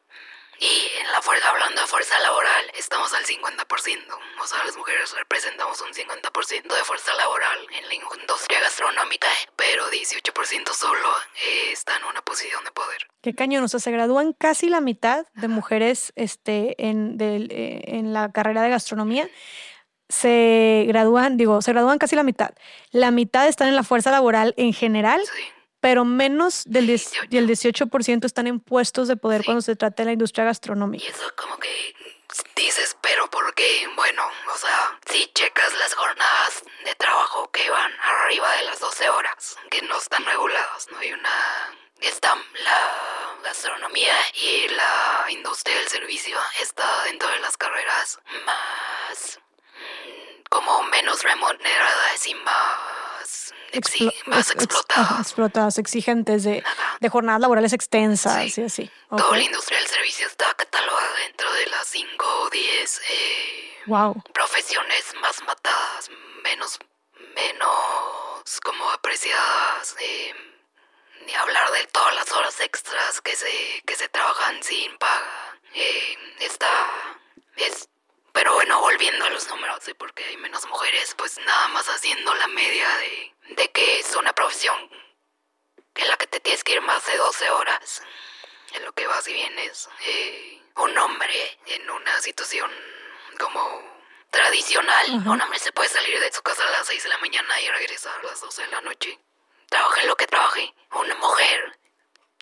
Y en la fuerza, hablando de fuerza laboral, estamos al 50%. O sea, las mujeres representamos un 50% de fuerza laboral en la industria gastronómica, pero 18% solo eh, está en una posición de poder. Qué cañón, o sea, se gradúan casi la mitad de mujeres este, en, eh, en la carrera de gastronomía. Se gradúan, digo, se gradúan casi la mitad. La mitad están en la fuerza laboral en general, Sí. Pero menos del, diez- 18. del 18% están en puestos de poder Sí. cuando se trata de la industria Y gastronómica. eso como que dices, pero porque, bueno, o sea, si checas las jornadas de trabajo que van arriba de las 12 horas, que no están reguladas, no hay una está la gastronomía y la industria del servicio está dentro de las carreras más como menos remuneradas y más, Explo- más ex- ex- explotadas. ajá, explotadas, exigentes de, de jornadas laborales extensas Sí. y así. Toda Ok. la industria del servicio está catalogada dentro de las 5 o 10 eh, Wow. profesiones más matadas, menos, menos como apreciadas. eh, ni hablar de todas las horas extras que se, que se trabajan sin paga. Eh, está, es, pero bueno, volviendo a los números, ¿sí? porque hay menos mujeres, pues nada más haciendo la media de, de que es una profesión en la que te tienes que ir más de 12 horas. En lo que vas y vienes. eh, un hombre en una situación como tradicional. Un hombre se puede salir de su casa a las 6 de la mañana y regresar a las 12 de la noche. Trabaje lo que trabaje. Una mujer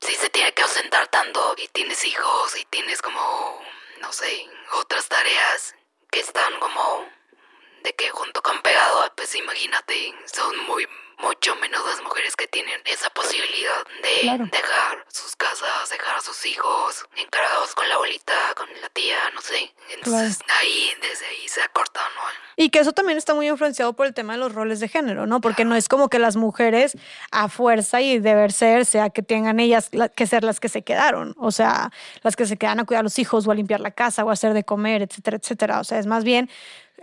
si se tiene que ausentar tanto y tienes hijos y tienes como, no sé, otras tareas que están como de que junto con pegado, pues imagínate, son muy mucho menos las mujeres que tienen esa posibilidad de Claro. dejar sus casas, dejar a sus hijos encarados con la abuelita, con la tía, no sé. Entonces ahí, desde ahí se acorta, ¿no? Y que eso también está muy influenciado por el tema de los roles de género, ¿no? Porque no es como que las mujeres a fuerza y deber ser sea que tengan ellas la- que ser las que se quedaron, o sea, las que se quedan a cuidar a los hijos o a limpiar la casa o a hacer de comer, etcétera, etcétera. O sea, es más bien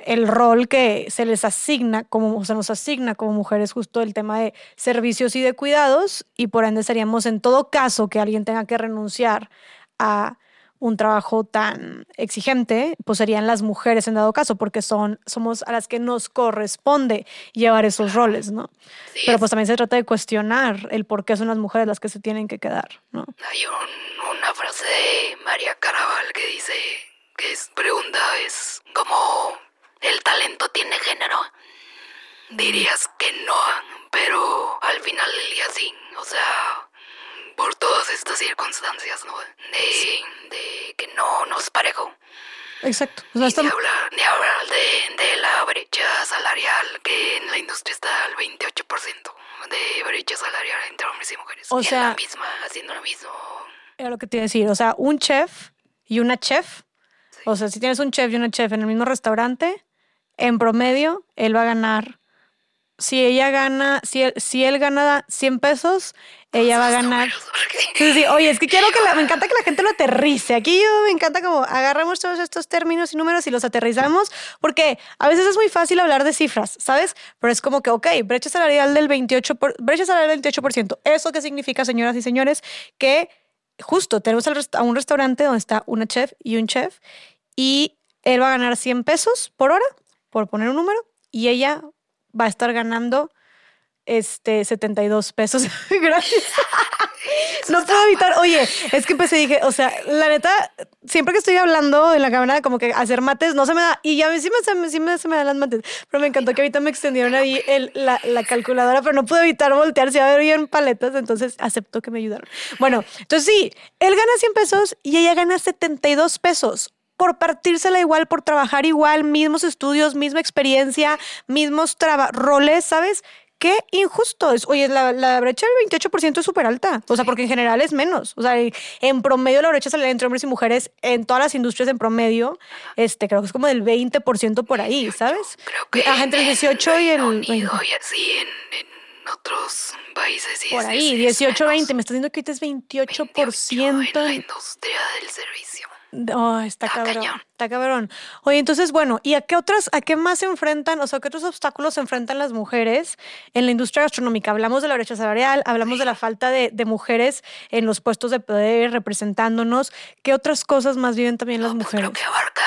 el rol que se les asigna, como se nos asigna como mujeres, justo el tema de servicios y de cuidados, y por ende seríamos en todo caso que alguien tenga que renunciar a un trabajo tan exigente, pues serían las mujeres en dado caso, porque son, somos a las que nos corresponde llevar esos roles, ¿no? Sí, Pero es- pues también se trata de cuestionar el por qué son las mujeres las que se tienen que quedar, ¿no? Hay un- una frase de María Caraval que dice que es pregunta es como el talento tiene género. Dirías que no, pero al final del día sí. O sea, por todas estas circunstancias, ¿no? De, de que no nos parejo. Exacto. O sea, Ni está- hablar, ni hablar de, de la brecha salarial que en la industria está al 28% de brecha salarial entre hombres y mujeres. O Y sea- la misma, haciendo lo mismo. Era lo que te iba a decir. O sea, un chef y una chef. O sea, si tienes un chef y una chef en el mismo restaurante, en promedio, él va a ganar. Si ella gana, si él, si él gana 100 pesos, ella va a ganar. <laughs> Sí, sí, oye, es que quiero que la- me encanta que la gente lo aterrice. Aquí yo me encanta como agarramos todos estos términos y números y los aterrizamos, porque a veces es muy fácil hablar de cifras, ¿sabes? Pero es como que, ok, brecha salarial del 28%, por, brecha salarial del 28%. ¿Eso qué significa, señoras y señores? Que justo tenemos a un restaurante donde está una chef y un chef y él va a ganar 100 pesos por hora, por poner un número, y ella va a estar ganando este 72 pesos. <laughs> Gracias. <laughs> No puedo evitar, oye, es que empecé y dije, o sea, la neta, siempre que estoy hablando en la cámara, como que hacer mates no se me da, y ya sí me, sí me, se me dan las mates, pero me encantó que ahorita me extendieron ahí el, la, la calculadora, pero no pude evitar voltear, se iba a ver bien paletas, entonces acepto que me ayudaron. Bueno, entonces sí, él gana 100 pesos y ella gana 72 pesos por partírsela igual, por trabajar igual, mismos estudios, misma experiencia, mismos roles, ¿sabes? Qué injusto es. Oye, la, la brecha del 28% es súper alta. O sea, porque en general es menos. O sea, en promedio la brecha salarial entre hombres y mujeres en todas las industrias en promedio, este, creo que es como del 20% por ahí, ¿sabes? Creo que Ajá, entre el en 18 y el Reino 20. Unido y así en, en otros países. sí Por ahí, es- es 18, menos. 20. Me estás diciendo que ahorita es 28 28%. en la industria del servicio. Oh, está, Está cabrón. cañón. Está cabrón. Oye, entonces, bueno, ¿y a qué otras, a qué más se enfrentan, o sea, qué otros obstáculos se enfrentan las mujeres en la industria gastronómica? Hablamos de la brecha salarial, hablamos de la falta de, de mujeres en los puestos de poder representándonos. ¿Qué otras cosas más viven también las Pues mujeres? creo que abarca,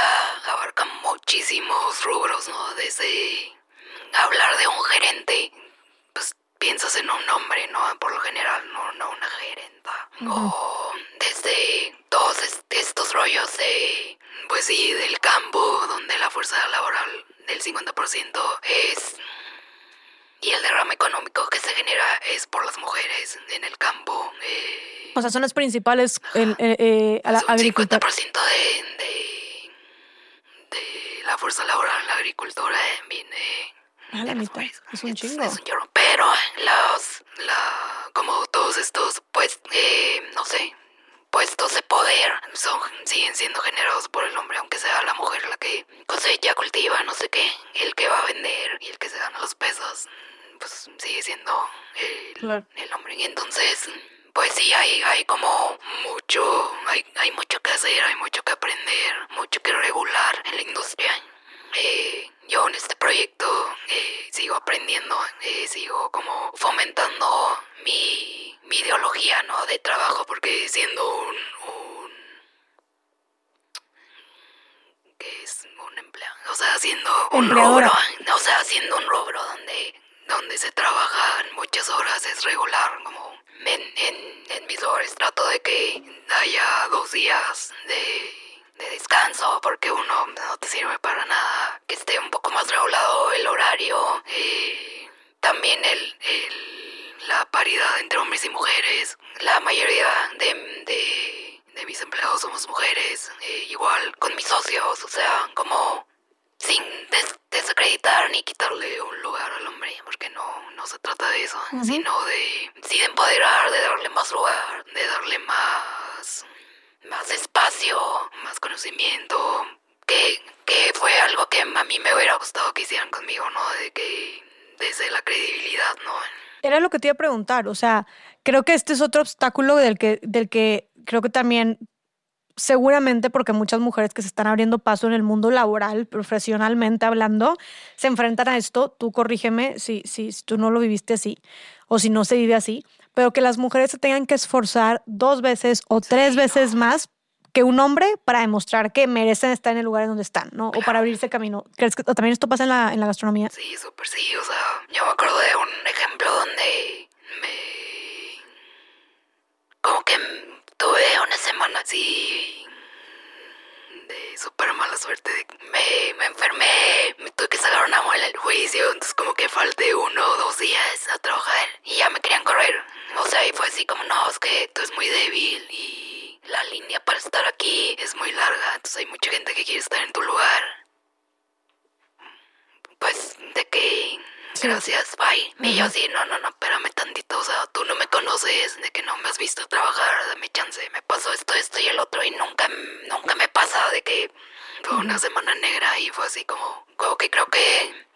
abarca muchísimos rubros, ¿no? Desde hablar de un gerente, piensas en un hombre, ¿no? Por lo general, no, no una gerenta. O desde todos est- estos rollos de, pues sí, del campo, donde la fuerza laboral del 50% es... Y el derrame económico que se genera es por las mujeres en el campo. eh, O sea, son las principales el, eh, eh, a la un agricultura. 50% de, de, de la fuerza laboral, la agricultura eh, viene Ah, es un chingo. Pero los, la, como todos estos, pues, eh, no sé, puestos de poder son, siguen siendo generados por el hombre, aunque sea la mujer la que cosecha, cultiva, no sé qué, el que va a vender y el que se gana los pesos, pues sigue siendo el, el hombre. Entonces, pues sí, hay, hay como mucho, hay, hay mucho que hacer, hay mucho que aprender, mucho que regular en la industria. Eh, yo en este proyecto eh, sigo aprendiendo, eh, sigo como fomentando mi, mi, ideología ¿no? de trabajo, porque siendo un, un que es un empleado, o sea, siendo un rubro, o sea, siendo un rubro donde, donde se trabajan muchas horas es regular, como en, en, en mis horas trato de que haya dos días de de descanso porque uno no te sirve para nada, que esté un poco más regulado el horario, y también el, la paridad entre hombres y mujeres. La mayoría de, de, de mis empleados somos mujeres, eh, igual con mis socios, o sea, como sin desacreditar ni quitarle un lugar al hombre, porque no, no se trata de eso, sino de, sí, de empoderar, de darle más lugar, de darle más más espacio, más conocimiento, que, que fue algo que a mí me hubiera gustado que hicieran conmigo, ¿no? De que desde la credibilidad, ¿no? Era lo que te iba a preguntar, o sea, creo que este es otro obstáculo del que, del que creo que también seguramente porque muchas mujeres que se están abriendo paso en el mundo laboral, profesionalmente hablando, se enfrentan a esto. Tú corrígeme si, si, si, tú no lo viviste así o si no se vive así, pero que las mujeres se tengan que esforzar dos veces o tres veces más que un hombre para demostrar que merecen estar en el lugar en donde están, ¿no? O para abrirse camino. ¿Crees que también esto pasa en la, en la gastronomía? Sí, súper sí. O sea, yo me acuerdo de un ejemplo donde me... Como que tuve una semana así de súper mala suerte. Me, me enfermé, me tuve que sacar una muela del juicio, entonces como que falté uno o dos días a trabajar y ya me querían correr. O sea, y fue así como, no, es que tú es muy débil y la línea para estar aquí es muy larga, entonces hay mucha gente que quiere estar en tu lugar. Pues de que gracias, bye. Y yo así, no, no, no, espérame tantito, o sea, tú no me conoces, de que no me has visto trabajar, dame chance, me pasó esto, esto y el otro, y nunca, nunca me pasa de que fue una semana negra y fue así como, como que creo que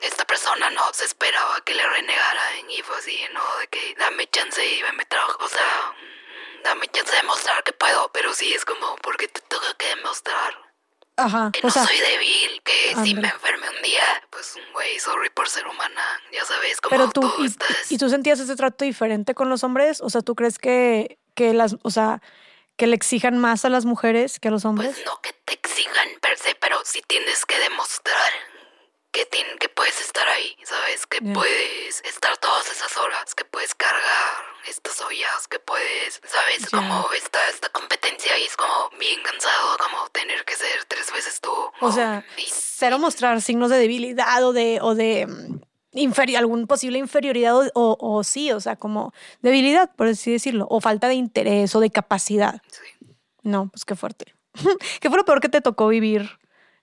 esta persona no se esperaba que le renegara y fue así, ¿no? De que dame chance y me trabajo, o sea, dame chance de demostrar que puedo, pero sí es como, porque te toca que demostrar. Ajá, que no soy débil, que si me enferme un día, pues, güey, sorry por ser humana, ya sabes, como Pero tú, y, tú sentías ese trato diferente con los hombres? O sea, ¿tú crees que, que las, o sea, que le exijan más a las mujeres que a los hombres? Pues no que te exijan per se, pero sí tienes que demostrar que, que puedes estar ahí, ¿sabes? Que puedes estar todas esas horas, que puedes cargar estas ollas, que puedes, ¿sabes? Como esta, esta competencia y es como bien cansado, como tener que ser tres veces tú. O sea, cero mostrar signos de debilidad o de, o de mm, algún posible inferioridad o, o, sí, o sea, como debilidad, por así decirlo, o falta de interés o de capacidad. Sí. No, pues qué fuerte. <laughs> ¿Qué fue lo peor que te tocó vivir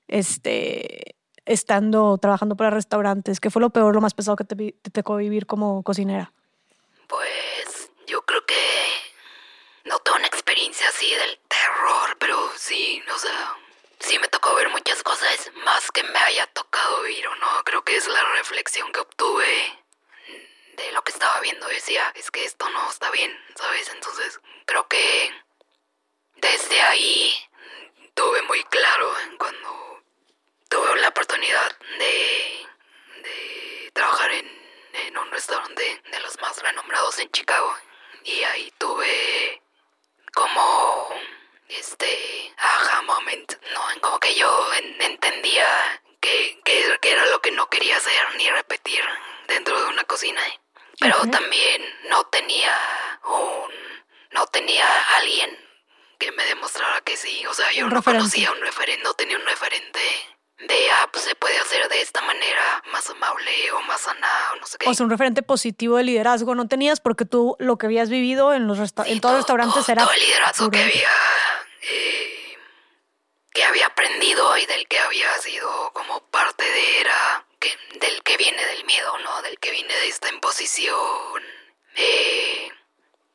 este estando trabajando para restaurantes? ¿Qué fue lo peor, lo más pesado que te, tocó vivir como cocinera? Pues yo creo que no tuve una experiencia así del terror, pero sí, o sea, sí me tocó ver muchas cosas más que me haya tocado vivir o no. Creo que es la reflexión que obtuve de lo que estaba viendo. Decía, es que esto no está bien, ¿sabes? Entonces creo que desde ahí tuve muy claro cuando tuve la oportunidad de, de trabajar en, en un restaurante de los más renombrados en Chicago. Y ahí tuve como este aha moment, ¿no? Como que yo entendía que, que, era lo que no quería hacer ni repetir dentro de una cocina. Pero también no tenía un... no tenía alguien que me demostrara que sí. O sea, yo no conocía un referente, no tenía un referente de, ah, pues se puede hacer de esta manera, más amable o más sana o no sé qué. O sea, un referente positivo de liderazgo no tenías porque tú lo que habías vivido en los en todos los restaurantes era... Todo el liderazgo que había, eh, que había aprendido y del que había sido como parte de era, que, del que viene del miedo, ¿no? Del que viene de esta imposición. Eh,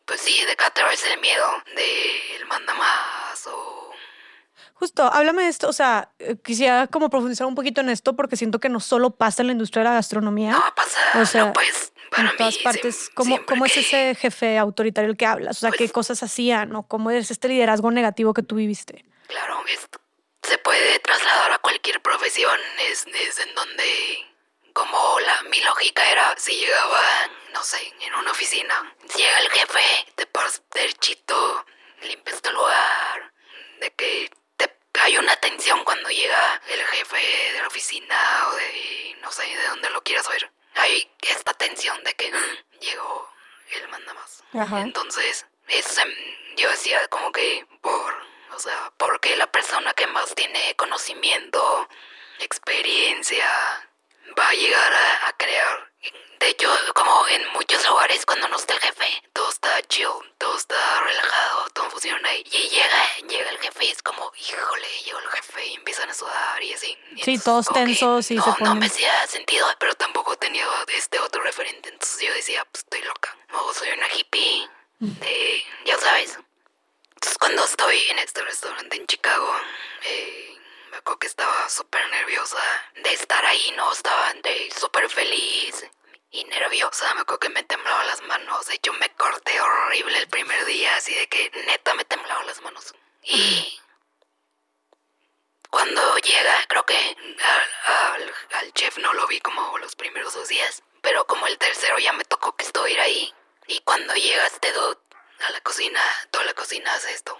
pues sí, de través del miedo, del manda más o Justo, háblame de esto, o sea, eh, quisiera como profundizar un poquito en esto porque siento que no solo pasa en la industria de la gastronomía. No, pasa, o sea, no puedes, para en todas mí partes. ¿Cómo, cómo es ese jefe autoritario el que hablas? O sea, ¿qué Pues- cosas hacían? ¿O cómo es este liderazgo negativo que tú viviste? Claro, es- se puede trasladar a cualquier profesión. Es, es en donde, como la, mi lógica era, si llegaba, no sé, en una oficina, llega el jefe, te paras derechito, limpias tu lugar, de que hay una tensión cuando llega el jefe de la oficina o de, no sé, de donde lo quieras ver. Hay esta tensión de que "Mm, llegó el manda más. Ajá. Entonces, es, em, yo decía como que por, o sea, porque la persona que más tiene conocimiento, experiencia, va a llegar a, a crear. De hecho, como en muchos lugares cuando no está el jefe, todo está chill, todo está relajado, todo funciona. Y llega, llega el jefe y es como, híjole, llegó el jefe y empiezan a sudar y así. Y Sí, todos tensos y no, se No ponen- me hacía sentido, pero tampoco tenía este otro referente. Entonces yo decía, pues estoy loca. O soy una hippie. De, ya sabes. Entonces cuando estoy en este restaurante en Chicago, eh, me acuerdo que estaba súper nerviosa de estar ahí, ¿no? Estaba súper feliz y nerviosa. Me acuerdo que me temblaban las manos. De hecho, me corté horrible el primer día, así de que neta me temblaban las manos. Y cuando llega, creo que al, al- al chef no lo vi como los primeros dos días, pero como el tercero ya me tocó que estoy ahí. Y cuando llega este dude a la cocina, toda la cocina hace esto,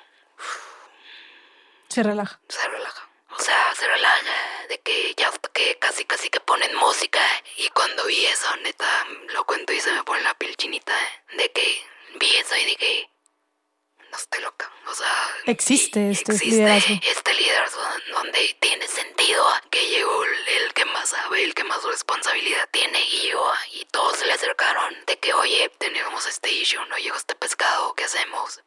Se relaja. se relaja. O sea, se relaja de que ya hasta que casi casi que ponen música. Y cuando vi eso, neta, lo cuento y se me pone la piel chinita. De que vi eso y dije, no estoy loca. O sea, Existe este existe liderazgo. este liderazgo donde tiene sentido que llegó el, que más sabe, el que más responsabilidad tiene y llegó y todos se le acercaron de que, oye, tenemos este issue, no llegó este pescado, ¿qué hacemos?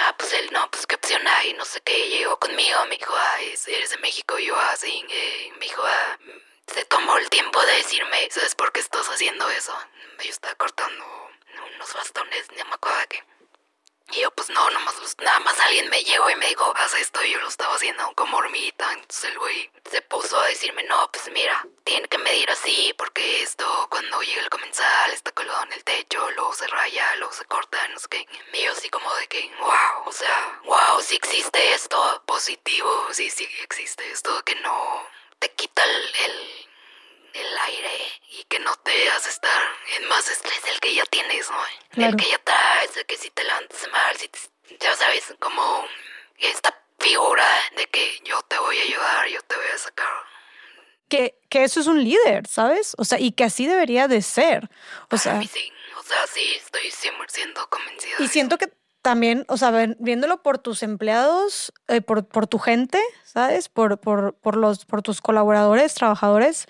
Ah, pues él, no, pues qué opción hay, no sé qué, llegó conmigo, me dijo, ah, es- eres de México, yo así, eh, me dijo, ah, se tomó el tiempo de decirme, ¿sabes por qué estás haciendo eso? Yo estaba cortando unos bastones, no me acuerdo de qué. Y yo, pues no, nomás, los- nada más alguien me llegó y me dijo, haz esto, y yo lo estaba haciendo como hormiguita. Entonces el güey se puso a decirme, no, pues mira, tiene que medir así, porque esto, cuando llega el comensal, está colgado en el techo, luego se raya, luego se corta, no sé qué. Y yo así como de que, wow, o sea, wow, sí existe esto positivo, sí, sí existe esto que no te quita el el aire y que no te hace estar en más estrés del que ya tienes, ¿no? Claro. El que ya traes, el que si te levantas mal, si te- ya sabes, como esta figura de que yo te voy a ayudar, yo te voy a sacar. Que, que eso es un líder, ¿sabes? O sea, y que así debería de ser. O Para sea, mí sí, o sea, sí, estoy 100% convencida. y siento que también, o sea, viéndolo por tus empleados, eh, por, por tu gente, ¿sabes? Por, por, por, los, por tus colaboradores, trabajadores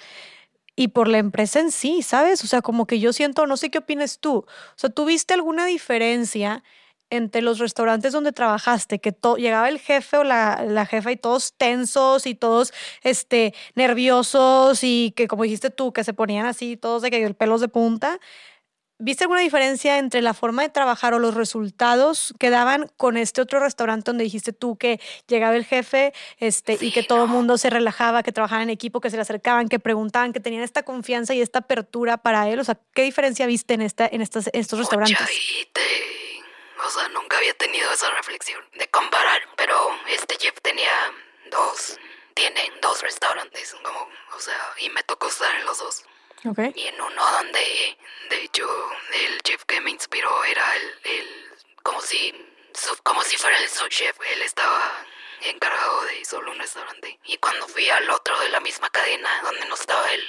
y por la empresa en sí, ¿sabes? O sea, como que yo siento, no sé qué opinas tú. O sea, ¿tuviste alguna diferencia entre los restaurantes donde trabajaste, que llegaba el jefe o la, la jefa y todos tensos y todos este, nerviosos y que, como dijiste tú, que se ponían así todos de que el pelos de punta? ¿Viste alguna diferencia entre la forma de trabajar o los resultados que daban con este otro restaurante donde dijiste tú que llegaba el jefe este, y que todo el no. mundo se relajaba, que trabajaban en equipo, que se le acercaban, que preguntaban, que tenían esta confianza y esta apertura para él? O sea, ¿qué diferencia viste en, esta, en estas, estos Mucha, restaurantes? o sea, nunca había tenido esa reflexión de comparar, pero este chef tenía dos, tienen dos restaurantes, como, o sea, y me tocó estar en los dos. Y en uno donde, de hecho, el chef que me inspiró era el, el como si, como si fuera el sous chef. Él estaba encargado de solo un restaurante. Y cuando fui al otro de la misma cadena, donde no estaba él,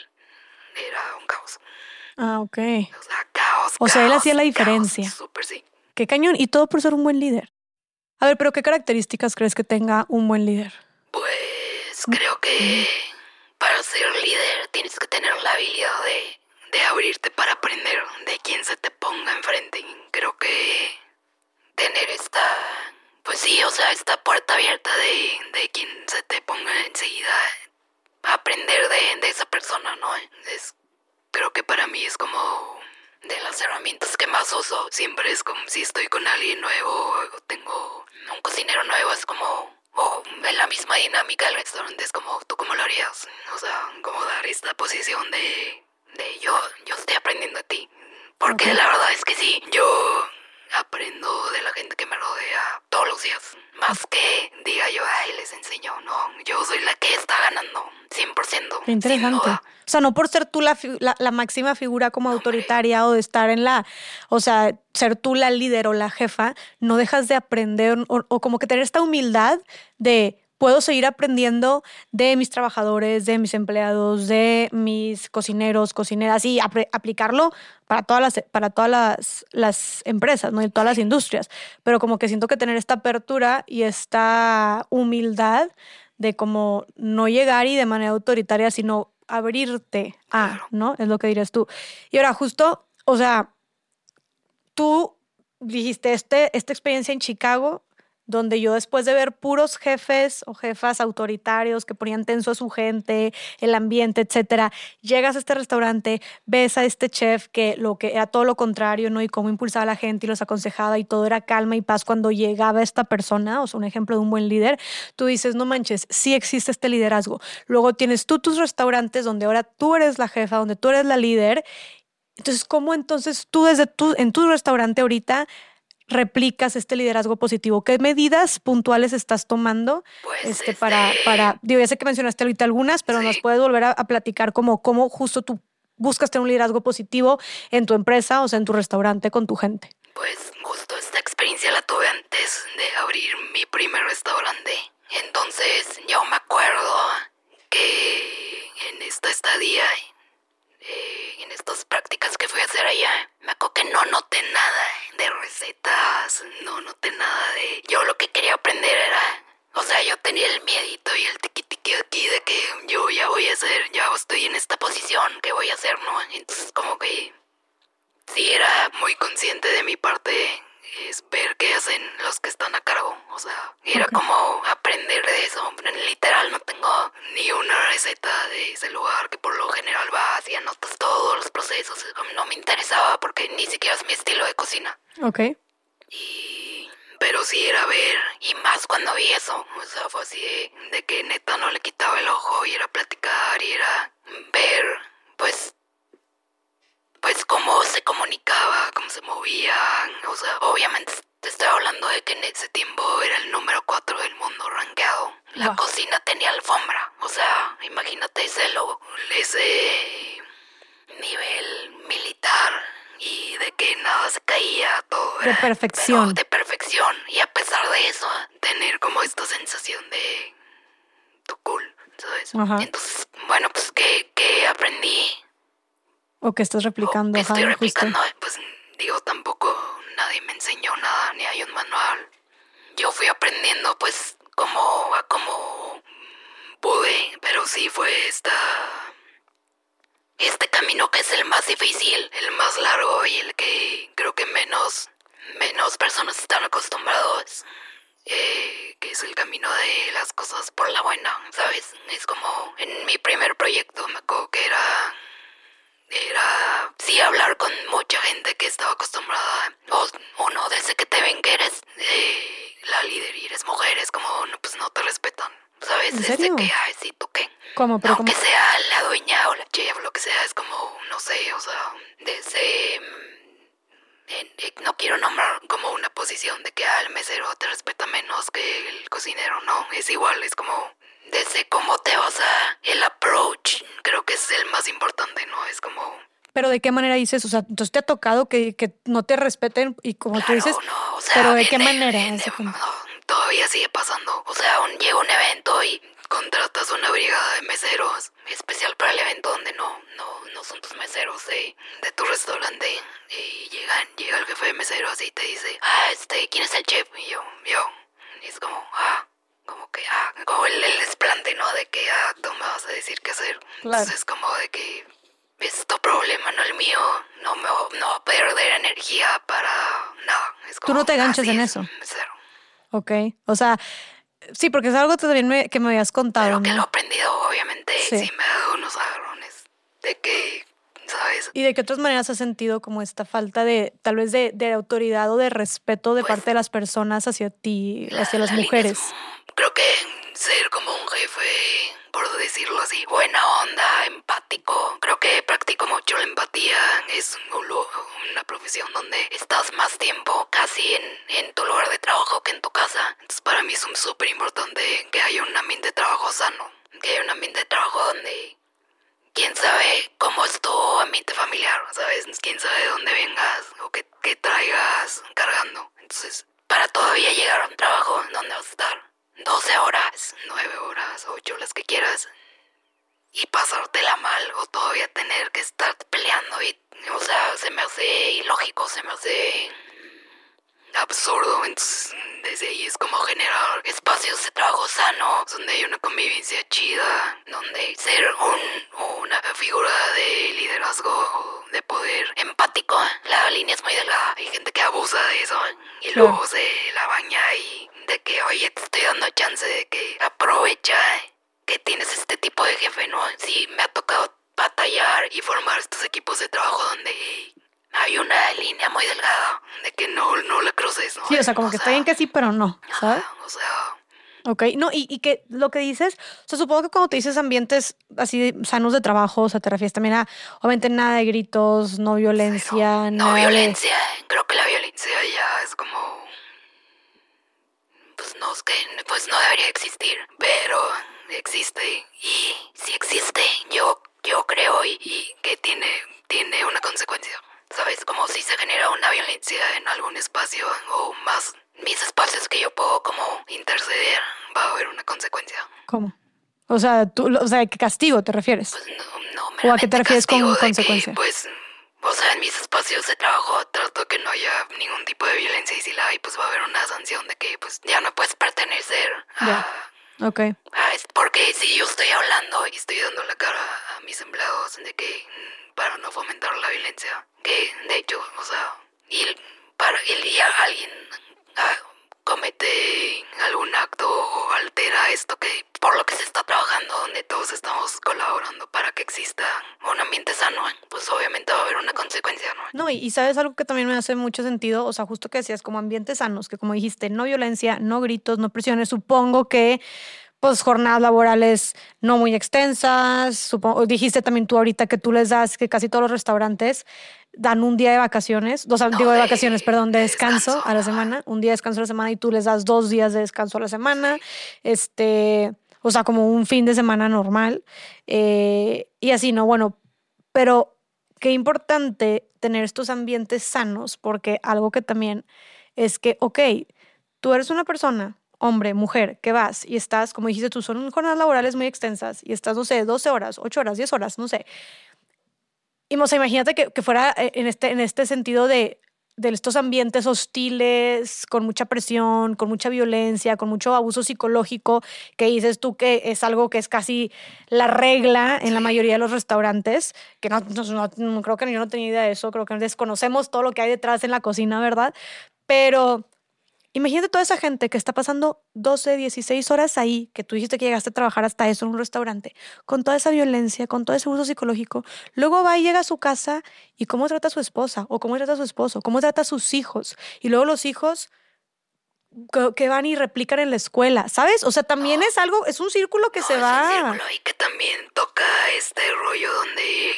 era un caos. Ah, ok. O sea, caos. O sea, él caos, hacía la caos. diferencia. Súper sí. Qué cañón. Y todo por ser un buen líder. A ver, pero ¿qué características crees que tenga un buen líder? Pues creo que para ser líder tienes que tener la habilidad de, de abrirte para aprender de quien se te ponga enfrente. Creo que tener esta, pues sí, o sea, esta puerta abierta de, de quien se te ponga enseguida, aprender de, esa persona, ¿no? Es, creo que para mí es como de las herramientas que más uso. Siempre es como si estoy con alguien nuevo o tengo un cocinero nuevo, es como, o en la misma dinámica del restaurante, es como, ¿tú cómo lo harías? O sea, como dar esta posición de, de yo, yo estoy aprendiendo de ti. Porque la verdad es que sí, yo aprendo de la gente que me rodea todos los días. Más que diga yo, ay, les enseño. No, yo soy la que está ganando, 100%. Qué interesante. O sea, no por ser tú la, la, máxima figura como autoritaria o de estar en la, o sea, ser tú la líder o la jefa, no dejas de aprender o como que tener esta humildad de puedo seguir aprendiendo de mis trabajadores, de mis empleados, de mis cocineros, cocineras y aplicarlo para todas las, para todas las, las empresas, ¿no? Y todas las industrias. Pero como que siento que tener esta apertura y esta humildad de como no llegar y de manera autoritaria, sino abrirte a, ¿no? Es lo que dirías tú. Y ahora justo, o sea, tú dijiste, este, esta experiencia en Chicago donde yo después de ver puros jefes o jefas autoritarios que ponían tenso a su gente, el ambiente, etcétera, llegas a este restaurante, ves a este chef que lo que era todo lo contrario, ¿no? Y cómo impulsaba a la gente y los aconsejaba y todo era calma y paz cuando llegaba esta persona, o sea, un ejemplo de un buen líder, tú dices, no manches, sí existe este liderazgo. Luego tienes tú tus restaurantes donde ahora tú eres la jefa, donde tú eres la líder. Entonces, ¿cómo entonces tú desde tu, en tu restaurante ahorita replicas este liderazgo positivo? ¿Qué medidas puntuales estás tomando pues este, para, para, digo, ya sé que mencionaste ahorita algunas, pero nos puedes volver a, platicar como cómo justo tú buscas tener un liderazgo positivo en tu empresa o sea, en tu restaurante con tu gente. Pues justo esta experiencia la tuve antes de abrir mi primer restaurante. Entonces yo me acuerdo que en esta estadía eh, en estas prácticas que fui a hacer allá, me acuerdo que no noté nada de recetas, no noté nada de... Yo lo que quería aprender era... O sea, yo tenía el miedito y el tiqui tiqui aquí de que yo ya voy a hacer, ya estoy en esta posición, ¿qué voy a hacer, no? Entonces como que sí era muy consciente de mi parte es ver qué hacen los que están a cargo. O sea, era como aprender de eso. Literal, no tengo ni una receta de ese lugar que por lo general vas y anotas todos los procesos. No me interesaba porque ni siquiera es mi estilo de cocina. Ok. Y... Pero sí era ver, y más cuando vi eso. O sea, fue así de, de que neta no le quitaba el ojo y era platicar y era ver, pues pues cómo se comunicaba, cómo se movían. O sea, obviamente te estoy hablando de que en ese tiempo era el número 4 del mundo rankeado. La cocina tenía alfombra. O sea, imagínate ese, lo, ese nivel militar y de que nada se caía, todo. De perfección. de perfección. Y a pesar de eso, tener como esta sensación de tu cool, ¿sabes? Entonces, bueno, pues que, que aprendí o que estás replicando. O estoy replicando, pues digo, tampoco nadie me enseñó nada, ni hay un manual. Yo fui aprendiendo, pues, como, a como pude, pero sí fue esta. Este camino que es el más difícil, el más largo y el que creo que menos, menos personas están acostumbrados. Eh, que es el camino de las cosas por la buena, ¿sabes? Es como en mi primer proyecto, me acuerdo que era era sí hablar con mucha gente que estaba acostumbrada o uno desde que te ven que eres eh, la líder y eres mujer es como no pues no te respetan sabes desde que ay sí tú qué ¿Cómo, pero aunque sea la dueña o la chef o lo que sea es como no sé o sea desde mm, no quiero nombrar como una posición de que ah, el mesero te respeta menos que el cocinero no es igual es como desde cómo te vas a el approach, creo que es el más importante, ¿no? Es como pero de qué manera dices, o sea, entonces te ha tocado que, que no te respeten y como tú dices, no, o sea, pero de qué manera? todavía sigue pasando, o sea, un, llega un evento y contratas una brigada de meseros especial para el evento donde no, no, no son tus meseros de, de tu restaurante y llegan, llega el jefe de meseros y te dice, ah, este, ¿quién es el chef? Y yo, yo, y es como, ah, como que, ah, como el, desplante, ¿no? De que, ah, tú me vas a decir qué hacer. Entonces, como de que es tu problema, no el mío. No me no va a perder energía para nada. tú no te ganches en eso. Cero. Ok, o sea, sí, porque es algo también que me habías contado. Pero que lo he aprendido, obviamente, sí, me ha dado unos agarrones de que ¿sabes? ¿Y de qué otras maneras has sentido como esta falta de, tal vez, de, de autoridad o de respeto de pues parte de las personas hacia ti, hacia las mujeres? Creo que ser como un jefe por decirlo así, buena onda, empático. Creo que practico mucho la empatía. Es una profesión donde estás más tiempo casi en, en tu lugar de trabajo que en tu casa. Entonces para mí es súper importante que haya un ambiente de trabajo sano. Que haya un ambiente de trabajo donde quién sabe cómo es tu ambiente familiar, ¿sabes? Quién sabe de dónde vengas o qué, qué traigas cargando. Entonces, para todavía llegar a un trabajo donde vas a estar 12 horas, 9 horas, 8 las que quieras y pasártela mal o todavía tener que estar peleando y, o sea, se me hace ilógico, se me hace absurdo. Entonces, desde ahí es como generar espacios de trabajo sano, donde hay una convivencia chida, donde ser un, una figura de liderazgo, de poder empático. La línea es muy delgada. Hay gente que abusa de eso y luego se la baña y de que, oye, te estoy dando chance de que aprovecha que tienes este tipo de jefe, ¿no? Sí, me ha tocado batallar y formar estos equipos de trabajo donde hay una línea muy delgada de que no, no la cruces, ¿no? Sí, o sea, como que está bien que sí, pero no, ¿sabes? o sea... Ok, no, y, y, que lo que dices, o sea, supongo que cuando te dices ambientes así sanos de trabajo, o sea, te refieres también a, obviamente, nada de gritos, no violencia, no, no violencia, creo que la violencia ya es como pues no, es que pues no debería existir, pero existe y si existe, yo, yo creo y, que tiene, tiene una consecuencia. ¿Sabes? Como si se genera una violencia en algún espacio o más mis espacios que yo puedo como interceder, va a haber una consecuencia. ¿Cómo? O sea, tú, o sea, ¿qué castigo te refieres? Pues no, no, ¿O a qué te refieres con consecuencia? pues o sea, en mis espacios de trabajo que no haya ningún tipo de violencia y si la hay, pues va a haber una sanción de que pues ya no puedes pertenecer a... Ok. porque si yo estoy hablando y estoy dando la cara a mis empleados de que para no fomentar la violencia, que de hecho, o sea, y para el día alguien ah, comete algún acto o altera esto que por lo que se está trabajando, donde todos estamos colaborando para que exista un ambiente sano, pues obviamente va a haber una consecuencia, ¿no? No, y, sabes algo que también me hace mucho sentido, o sea, justo que decías, como ambientes sanos, que como dijiste, no violencia, no gritos, no presiones, supongo que pues jornadas laborales no muy extensas. Supongo, dijiste también tú ahorita que tú les das que casi todos los restaurantes dan un día de vacaciones, dos, digo de vacaciones, perdón, de descanso, a la semana, un día de descanso a la semana y tú les das dos días de descanso a la semana, este, o sea, como un fin de semana normal. Eh, y así, ¿no? Bueno, pero qué importante tener estos ambientes sanos, porque algo que también es que, ok, tú eres una persona hombre, mujer, que vas y estás, como dijiste tú, son jornadas laborales muy extensas y estás, no sé, 12 horas, 8 horas, 10 horas, no sé. Y, o sea, imagínate que, que, fuera eh, en este, en este sentido de, de estos ambientes hostiles, con mucha presión, con mucha violencia, con mucho abuso psicológico, que dices tú que es algo que es casi la regla en la mayoría de los restaurantes, que no, no creo que yo no tenía idea de eso, creo que desconocemos todo lo que hay detrás en la cocina, ¿verdad? Pero Imagínate toda esa gente que está pasando 12, 16 horas ahí, que tú dijiste que llegaste a trabajar hasta eso en un restaurante, con toda esa violencia, con todo ese uso psicológico. Luego va y llega a su casa y cómo trata a su esposa, o cómo trata a su esposo, cómo trata a sus hijos. Y luego los hijos que van y replican en la escuela, ¿sabes? O sea, también es algo, es un círculo que se va. Un y que también toca este rollo donde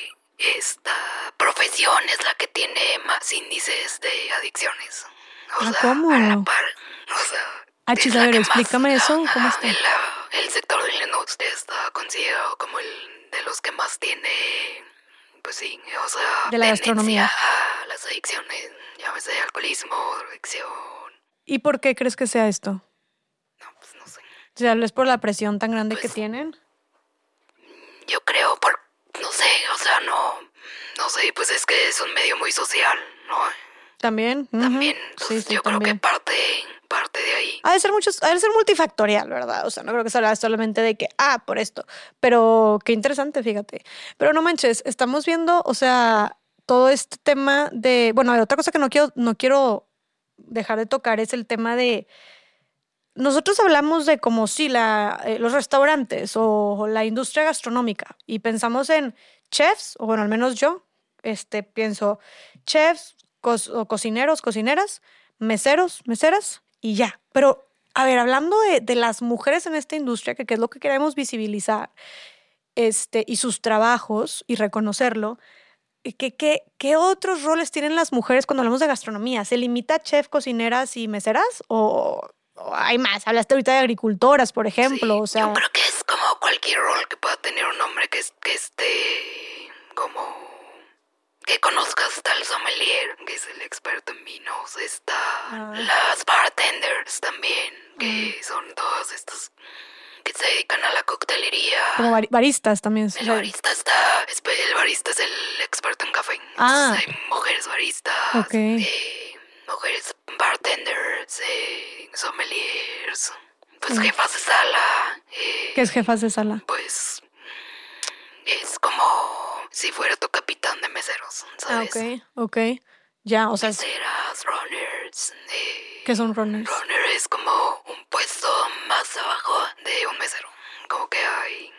esta profesión es la que tiene más índices de adicciones. ¿Ah, ¿Cómo? A la par, o sea, ah, chis, a ver, explícame eso. ¿Cómo está? El, el sector del industria está considerado como el de los que más tiene, pues sí, o sea, de la gastronomía. A las adicciones, llámese alcoholismo, adicción. ¿Y por qué crees que sea esto? No, pues no sé. O sea, ¿es por la presión tan grande que pues, tienen? Yo creo por, no sé, o sea, no, no sé, pues es que es un medio muy social, ¿no? También. También. sí, sí, yo creo que parte, parte de ahí. Ha de ser muchos, ha de ser multifactorial, ¿verdad? O sea, no creo que sea solamente de que, ah, por esto. Pero qué interesante, fíjate. Pero no manches, estamos viendo, o sea, todo este tema de. Bueno, otra cosa que no quiero, no quiero dejar de tocar es el tema de. Nosotros hablamos de como si la, eh, los restaurantes o la industria gastronómica y pensamos en chefs, o bueno, al menos yo, este, pienso chefs, o cocineros, cocineras, meseros, meseras y ya. Pero a ver, hablando de, de las mujeres en esta industria, que, que es lo que queremos visibilizar, este, y sus trabajos y reconocerlo, ¿qué, qué, qué otros roles tienen las mujeres cuando hablamos de gastronomía? ¿Se limita a chef, cocineras y meseras? ¿O, o hay más? Hablaste ahorita de agricultoras, por ejemplo. Sí, o sea, Yo creo que es como cualquier rol que pueda tener un hombre que esté como... Que conozcas el sommelier, que es el experto en vinos, está Ah. las bartenders también, que son todas estas que se dedican a la coctelería. como bari- baristas también. El barista está, el barista es el experto en café. Ah. Hay mujeres baristas, Ok. eh, mujeres bartenders, eh, sommeliers, pues Mm. jefas de sala, eh, que es jefas de sala. pues es como si fuera tu capitán de meseros, Ah, ¿sabes? ok, ok. Ya, o sea, es- Meseras, runners, eh, que son runners. runner es como un puesto más abajo de un mesero, como que hay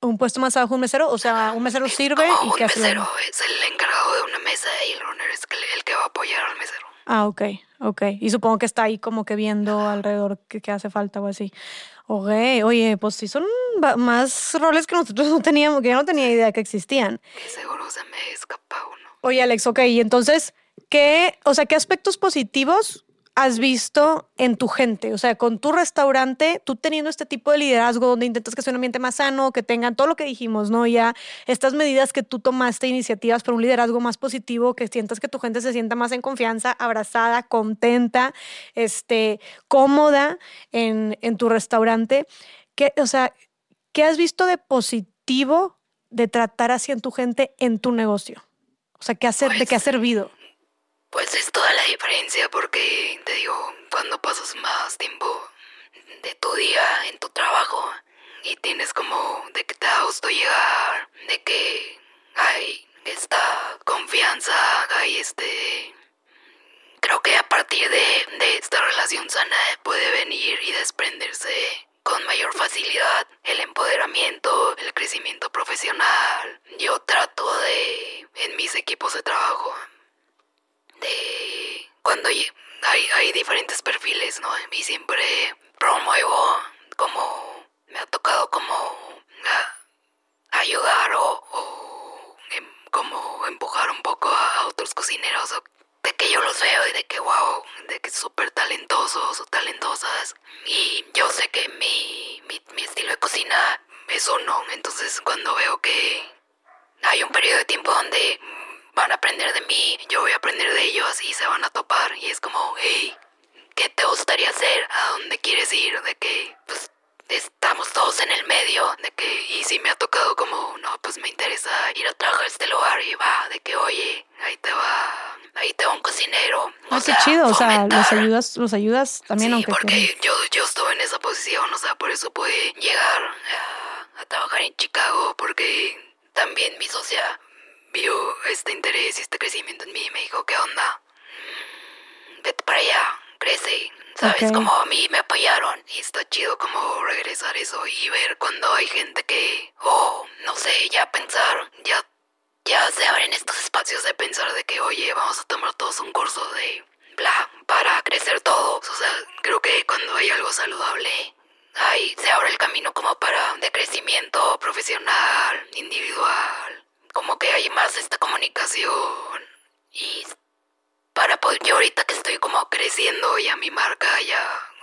Un puesto más abajo, un mesero. O sea, un mesero Es sirve como y un que hace. la- mesero es el encargado de una mesa y el runner es el, el que va a apoyar al mesero. Ah, ok, ok. Y supongo que está ahí como que viendo alrededor que, que hace falta o así. Ok, oye, pues sí son más roles que nosotros no teníamos, que yo no tenía idea que existían. Que seguro se me escapa uno. Oye, Alex, ok, y entonces, ¿qué, o sea, qué aspectos positivos has visto en tu gente? O sea, con tu restaurante, tú teniendo este tipo de liderazgo donde intentas que sea un ambiente más sano, que tengan todo lo que dijimos, ¿no? Ya estas medidas que tú tomaste, iniciativas para un liderazgo más positivo, que sientas que tu gente se sienta más en confianza, abrazada, contenta, este, cómoda en, en tu restaurante. ¿Qué, o sea, ¿qué has visto de positivo de tratar así en tu gente en tu negocio? O sea, ¿qué ha ser- ¿de qué ha servido? Pues es toda la diferencia porque, te digo, cuando pasas más tiempo de tu día en tu trabajo y tienes como de que te da gusto llegar, de que hay esta confianza, hay este... Creo que a partir de, de esta relación sana puede venir y desprenderse con mayor facilidad el empoderamiento, el crecimiento profesional. Yo trato de, en mis equipos de trabajo, de cuando hay, hay diferentes perfiles, ¿no? Y siempre promuevo como me ha tocado como ayudar o, o em- como empujar un poco a otros cocineros de que yo los veo y de que wow, de que súper talentosos o talentosas y yo sé que mi, mi, mi estilo de cocina es uno, entonces cuando veo que hay un periodo de tiempo donde van a aprender de mí, yo voy a aprender de ellos y se van a topar. Y es como, hey, ¿qué te gustaría hacer? ¿A dónde quieres ir? De que, pues, estamos todos en el medio. De que, y si me ha tocado como, no, pues me interesa ir a trabajar a este lugar y va, de que, oye, ahí te va, ahí te va un cocinero. O Ah, qué sea, chido, o sea, los ayudas, los ayudas también, sí, aunque porque yo, yo estuve en esa posición, o sea, por eso pude llegar a, a trabajar en Chicago, porque también mi socia vio este interés y este crecimiento en mí y me dijo, ¿qué onda? Vete para allá, crece. ¿Sabes? Ok. Como a mí me apoyaron y está chido como regresar eso y ver cuando hay gente que, oh, no sé, ya pensar, ya ya se abren estos espacios de pensar de que, oye, vamos a tomar todos un curso de bla para crecer todos. O sea, creo que cuando hay algo saludable, ahí se abre el camino como para de crecimiento profesional, individual. Como que hay más esta comunicación. Para poder, yo ahorita que estoy como creciendo ya mi marca, ya,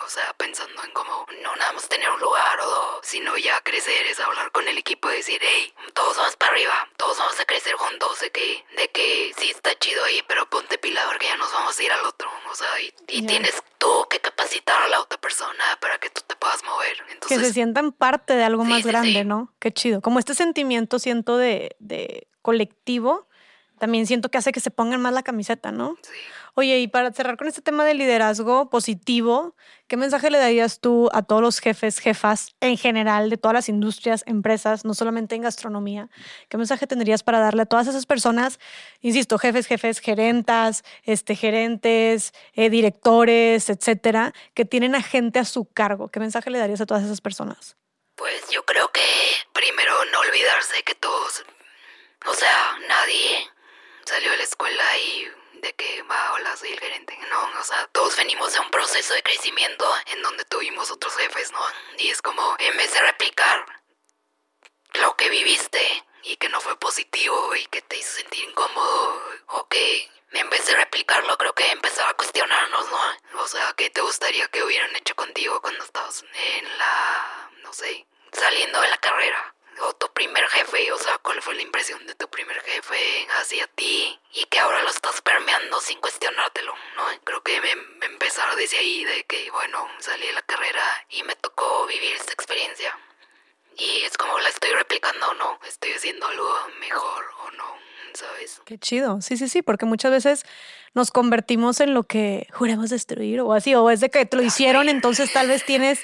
o sea, pensando en como no nada más tener un lugar o dos, sino ya crecer, es hablar con el equipo y decir, hey, todos vamos para arriba, todos vamos a crecer juntos, de que, de que sí está chido ahí, pero ponte pila porque ya nos vamos a ir al otro, o sea, y, tienes tú que capacitar a la otra persona para que tú te puedas mover. que Entonces, se sientan parte de algo Sí, más sí, grande, sí. ¿no? Qué chido. Como este sentimiento siento de, de colectivo, también siento que hace que se pongan más la camiseta, ¿no? sí. Oye, y para cerrar con este tema de liderazgo positivo, ¿qué mensaje le darías tú a todos los jefes, jefas en general de todas las industrias, empresas, no solamente en gastronomía? ¿Qué mensaje tendrías para darle a todas esas personas, insisto, jefes, jefes, gerentas, este, gerentes, eh, directores, etcétera, que tienen a gente a su cargo? ¿Qué mensaje le darías a todas esas personas? Pues yo creo que primero no olvidarse que todos, o sea, nadie salió de la escuela y de que va, hola, soy el gerente. No, o sea, todos venimos de un proceso de crecimiento en donde tuvimos otros jefes, ¿no? Y es como, en vez de replicar lo que viviste y que no fue positivo y que te hizo sentir incómodo, o que en vez de replicarlo, creo que empezar a cuestionarnos, ¿no? O sea, ¿qué te gustaría que hubieran hecho contigo cuando estabas en la, no sé, saliendo de la carrera? O tu primer jefe, o sea, cuál fue la impresión de tu primer jefe hacia ti y que ahora lo estás permeando sin cuestionártelo, ¿no? Creo que me, me empezaron desde ahí, de que, bueno, salí de la carrera y me tocó vivir esta experiencia. Y es como la estoy replicando o no, estoy haciendo algo mejor o no, ¿sabes? Qué chido, sí, sí, sí, porque muchas veces nos convertimos en lo que juramos destruir o así, o es de que te lo hicieron, entonces tal vez tienes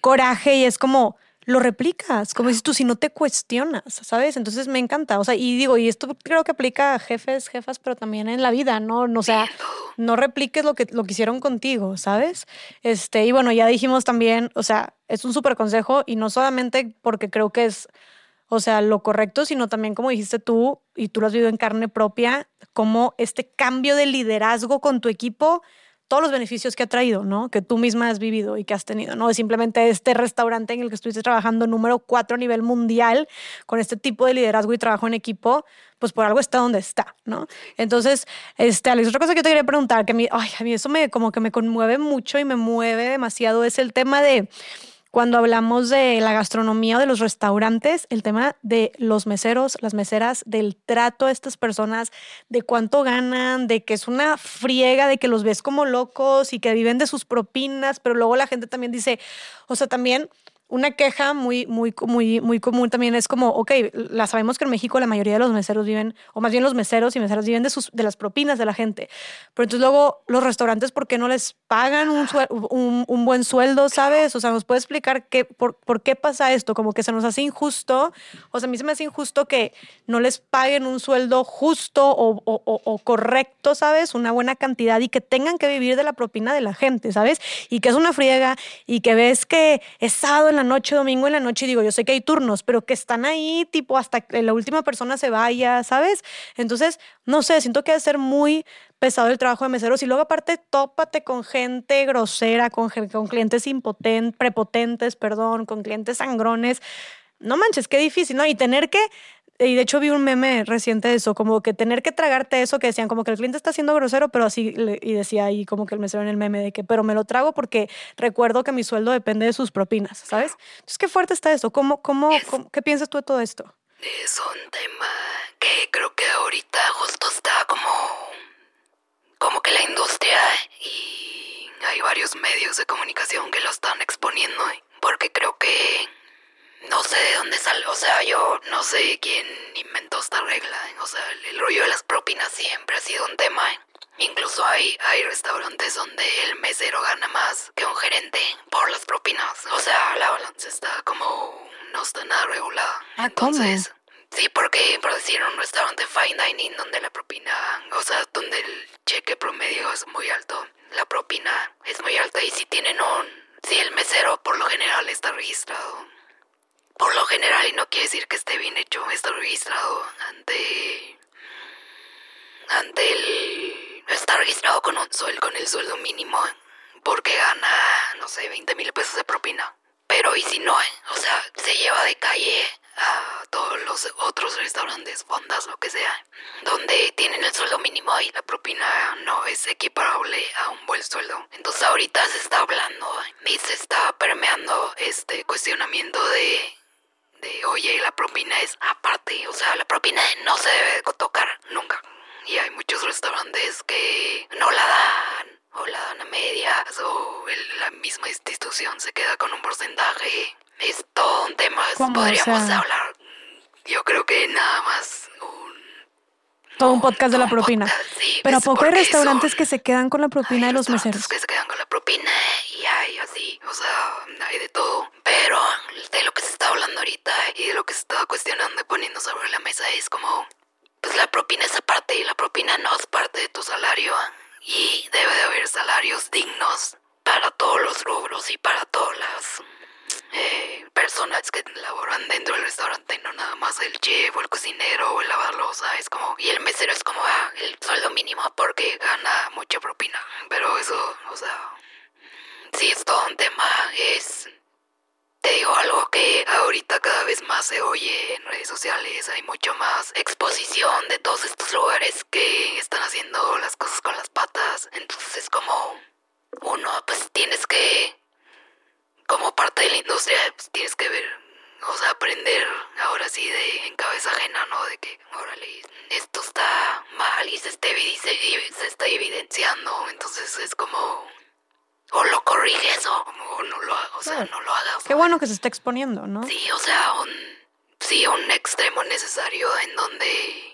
coraje y es como lo replicas, como dices tú, si no te cuestionas, ¿sabes? Entonces me encanta, o sea, y digo, y esto creo que aplica a jefes, jefas, pero también en la vida, ¿no? O sea, no repliques lo que, lo que hicieron contigo, ¿sabes? Este, y bueno, ya dijimos también, o sea, es un súper consejo y no solamente porque creo que es, o sea, lo correcto, sino también como dijiste tú, y tú lo has vivido en carne propia, como este cambio de liderazgo con tu equipo todos los beneficios que ha traído, ¿no? Que tú misma has vivido y que has tenido, ¿no? Es simplemente este restaurante en el que estuviste trabajando número cuatro a nivel mundial con este tipo de liderazgo y trabajo en equipo, pues por algo está donde está, ¿no? Entonces, este, Alex, otra cosa que yo te quería preguntar, que a mí, a mí eso me como que me conmueve mucho y me mueve demasiado, es el tema de cuando hablamos de la gastronomía o de los restaurantes, el tema de los meseros, las meseras, del trato a estas personas, de cuánto ganan, de que es una friega, de que los ves como locos y que viven de sus propinas, pero luego la gente también dice, o sea, también una queja muy, muy, muy, muy común también es como, ok, la sabemos que en México la mayoría de los meseros viven, o más bien los meseros y meseras viven de, sus, de las propinas de la gente. Pero entonces luego los restaurantes, ¿por qué no les pagan un, un, un buen sueldo, sabes? O sea, ¿nos puede explicar qué, por, por, qué pasa esto? Como que se nos hace injusto, o sea, a mí se me hace injusto que no les paguen un sueldo justo o, o, o correcto, ¿sabes? Una buena cantidad y que tengan que vivir de la propina de la gente, ¿sabes? Y que es una friega y que ves que es sábado en la noche, domingo en la noche, digo, yo sé que hay turnos, pero que están ahí, tipo, hasta que la última persona se vaya, ¿sabes? Entonces, no sé, siento que debe ser muy pesado el trabajo de meseros y luego aparte tópate con gente grosera, con, con clientes impotentes, prepotentes, perdón, con clientes sangrones. No manches, qué difícil, ¿no? Y tener que y de hecho vi un meme reciente de eso, como que tener que tragarte eso que decían, como que el cliente está siendo grosero, pero así, y decía ahí como que el mesero en el meme de que, pero me lo trago porque recuerdo que mi sueldo depende de sus propinas, ¿sabes? Entonces, qué fuerte está eso. ¿Cómo, cómo, qué piensas tú de todo esto? Es un tema que creo que ahorita justo está como, como que la industria y hay varios medios de comunicación que lo están exponiendo, porque creo que no sé de dónde sale, o sea, yo no sé quién inventó esta regla, o sea, el, rollo de las propinas siempre ha sido un tema. Incluso hay, hay restaurantes donde el mesero gana más que un gerente por las propinas. O sea, la balanza está como no está nada regulada. Ah, Entonces, sí, porque por decir un restaurante fine dining donde la propina, o sea, donde el cheque promedio es muy alto, la propina es muy alta y si tienen un, si el mesero por lo general está registrado por lo general, y no quiere decir que esté bien hecho, está registrado ante. ante el. está registrado con un sueldo, con el sueldo mínimo, porque gana, no sé, 20 mil pesos de propina. Pero, ¿y si no? O sea, se lleva de calle a todos los otros restaurantes, fondas, lo que sea, donde tienen el sueldo mínimo y la propina no es equiparable a un buen sueldo. Entonces ahorita se está hablando y se está permeando este cuestionamiento de de, oye, la propina es aparte, o sea, la propina no se debe tocar nunca. Y hay muchos restaurantes que no la dan, o la dan a medias, o la misma institución se queda con un porcentaje. Es todo un tema, podríamos hablar. Yo creo que nada más todo un podcast de la propina. Pero ¿a poco hay restaurantes que se quedan con la propina de los meseros? que se quedan con la propina y hay así, o sea, hay de todo. Pero de lo que se está hablando ahorita y de lo que se está cuestionando y poniendo sobre la mesa es como, pues la propina es aparte y la propina no es parte de tu salario. Y debe de haber salarios dignos para todos los rubros y para todas las personas que laboran dentro del restaurante, no nada más el chef o el cocinero o el lavarlosa, es como, y el mesero es como, ah, el sueldo mínimo, porque que gana mucha propina. Pero eso, o sea, sí es todo un tema. Es, te digo algo que ahorita cada vez más se oye en redes sociales. Hay mucho más exposición de todos estos lugares que están haciendo las cosas con las patas. Entonces es como uno, pues tienes que, como parte de la industria, pues tienes que ver o sea, aprender ahora sí de en cabeza ajena, ¿no? De que, órale, esto está mal y se, está, se está evidenciando. Entonces es como, o lo corriges o, no lo, o sea, no lo hagas. Qué bueno que se está exponiendo, ¿no? Sí, o sea, un, sí, un extremo necesario en donde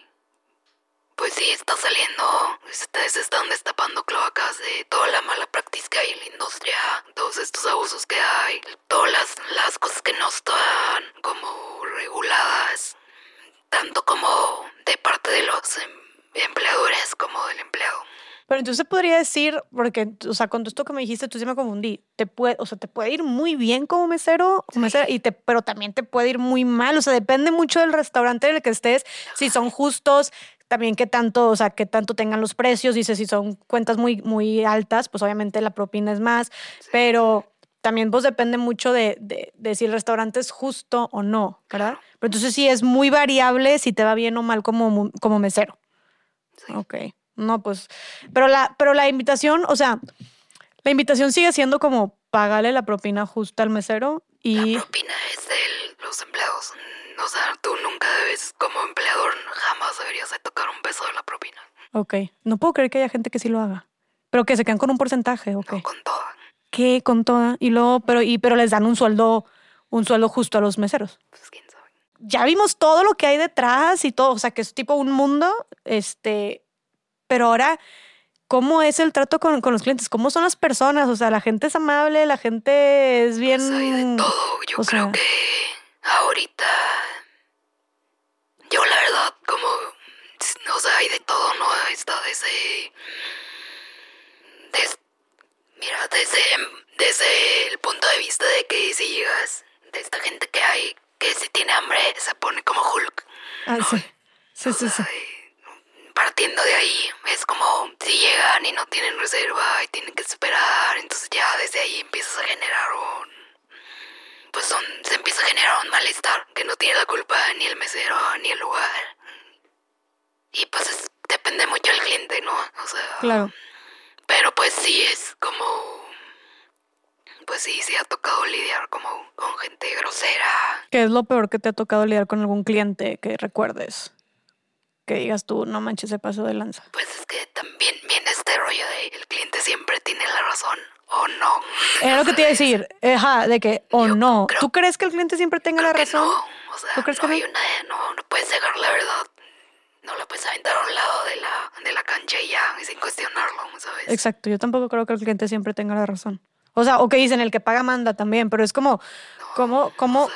pues sí, está saliendo, se están destapando cloacas de toda la mala práctica que hay en la industria, todos estos abusos que hay, todas las, las cosas que no están como reguladas, tanto como de parte de los em, empleadores como del empleado. Pero entonces podría decir, porque, o sea, con esto que me dijiste, tú sí me confundí. Te puede, o sea, te puede ir muy bien como mesero, mesera, y te, pero también te puede ir muy mal. O sea, depende mucho del restaurante en el que estés, si son justos, también qué tanto, o sea, qué tanto tengan los precios. Dice, si son cuentas muy, muy altas, pues obviamente la propina es más, pero también pues depende mucho de, de, si el restaurante es justo o no, ¿verdad? Pero entonces sí es muy variable si te va bien o mal como, como mesero. Sí. Ok. No, pues, pero la, pero la invitación, o sea, la invitación sigue siendo como pagarle la propina justa al mesero y... La propina es de. O sea, tú nunca debes, como empleador, jamás deberías de tocar un peso de la propina. Ok. No puedo creer que haya gente que sí lo haga. Pero que se quedan con un porcentaje, ok. No, con toda. ¿Qué? Con toda. Y luego, pero, y, pero les dan un sueldo, un sueldo justo a los meseros. Pues quién sabe. Ya vimos todo lo que hay detrás y todo. O sea, que es tipo un mundo, este. Pero ahora, ¿cómo es el trato con, con los clientes? ¿Cómo son las personas? O sea, la gente es amable, la gente es bien. Pues hay de todo. Yo creo que ahorita yo la verdad, como, o sea, hay de todo, ¿no? Está desde, des, mira, desde, desde el punto de vista de que si llegas, de esta gente que hay, que si tiene hambre, se pone como Hulk. Ah, sí. Sí, sí, sí. Partiendo de ahí, es como si llegan y no tienen reserva y tienen que esperar, entonces ya desde ahí empiezas a generar un pues son, se empieza a generar un malestar que no tiene la culpa ni el mesero ni el lugar. Y pues depende mucho del cliente, ¿no? O sea. Claro. Pero pues sí es como. Pues sí, sí ha tocado lidiar como con gente grosera. ¿Qué es lo peor que te ha tocado lidiar con algún cliente que recuerdes? Que digas tú, no manches, se pasó de lanza. Pues es que también viene este rollo de el cliente siempre tiene la razón o no. Es lo que te iba a decir, ajá, de que o no. ¿Tú crees que el cliente siempre tenga la razón? No, o sea, ¿Tú crees no que hay no? Una, no, no puedes cegar la verdad. No la puedes aventar a un lado de la, de la cancha y ya, y sin cuestionarlo, ¿sabes? Exacto, yo tampoco creo que el cliente siempre tenga la razón. O sea, o que dicen, el que paga manda también, pero es como, como, como,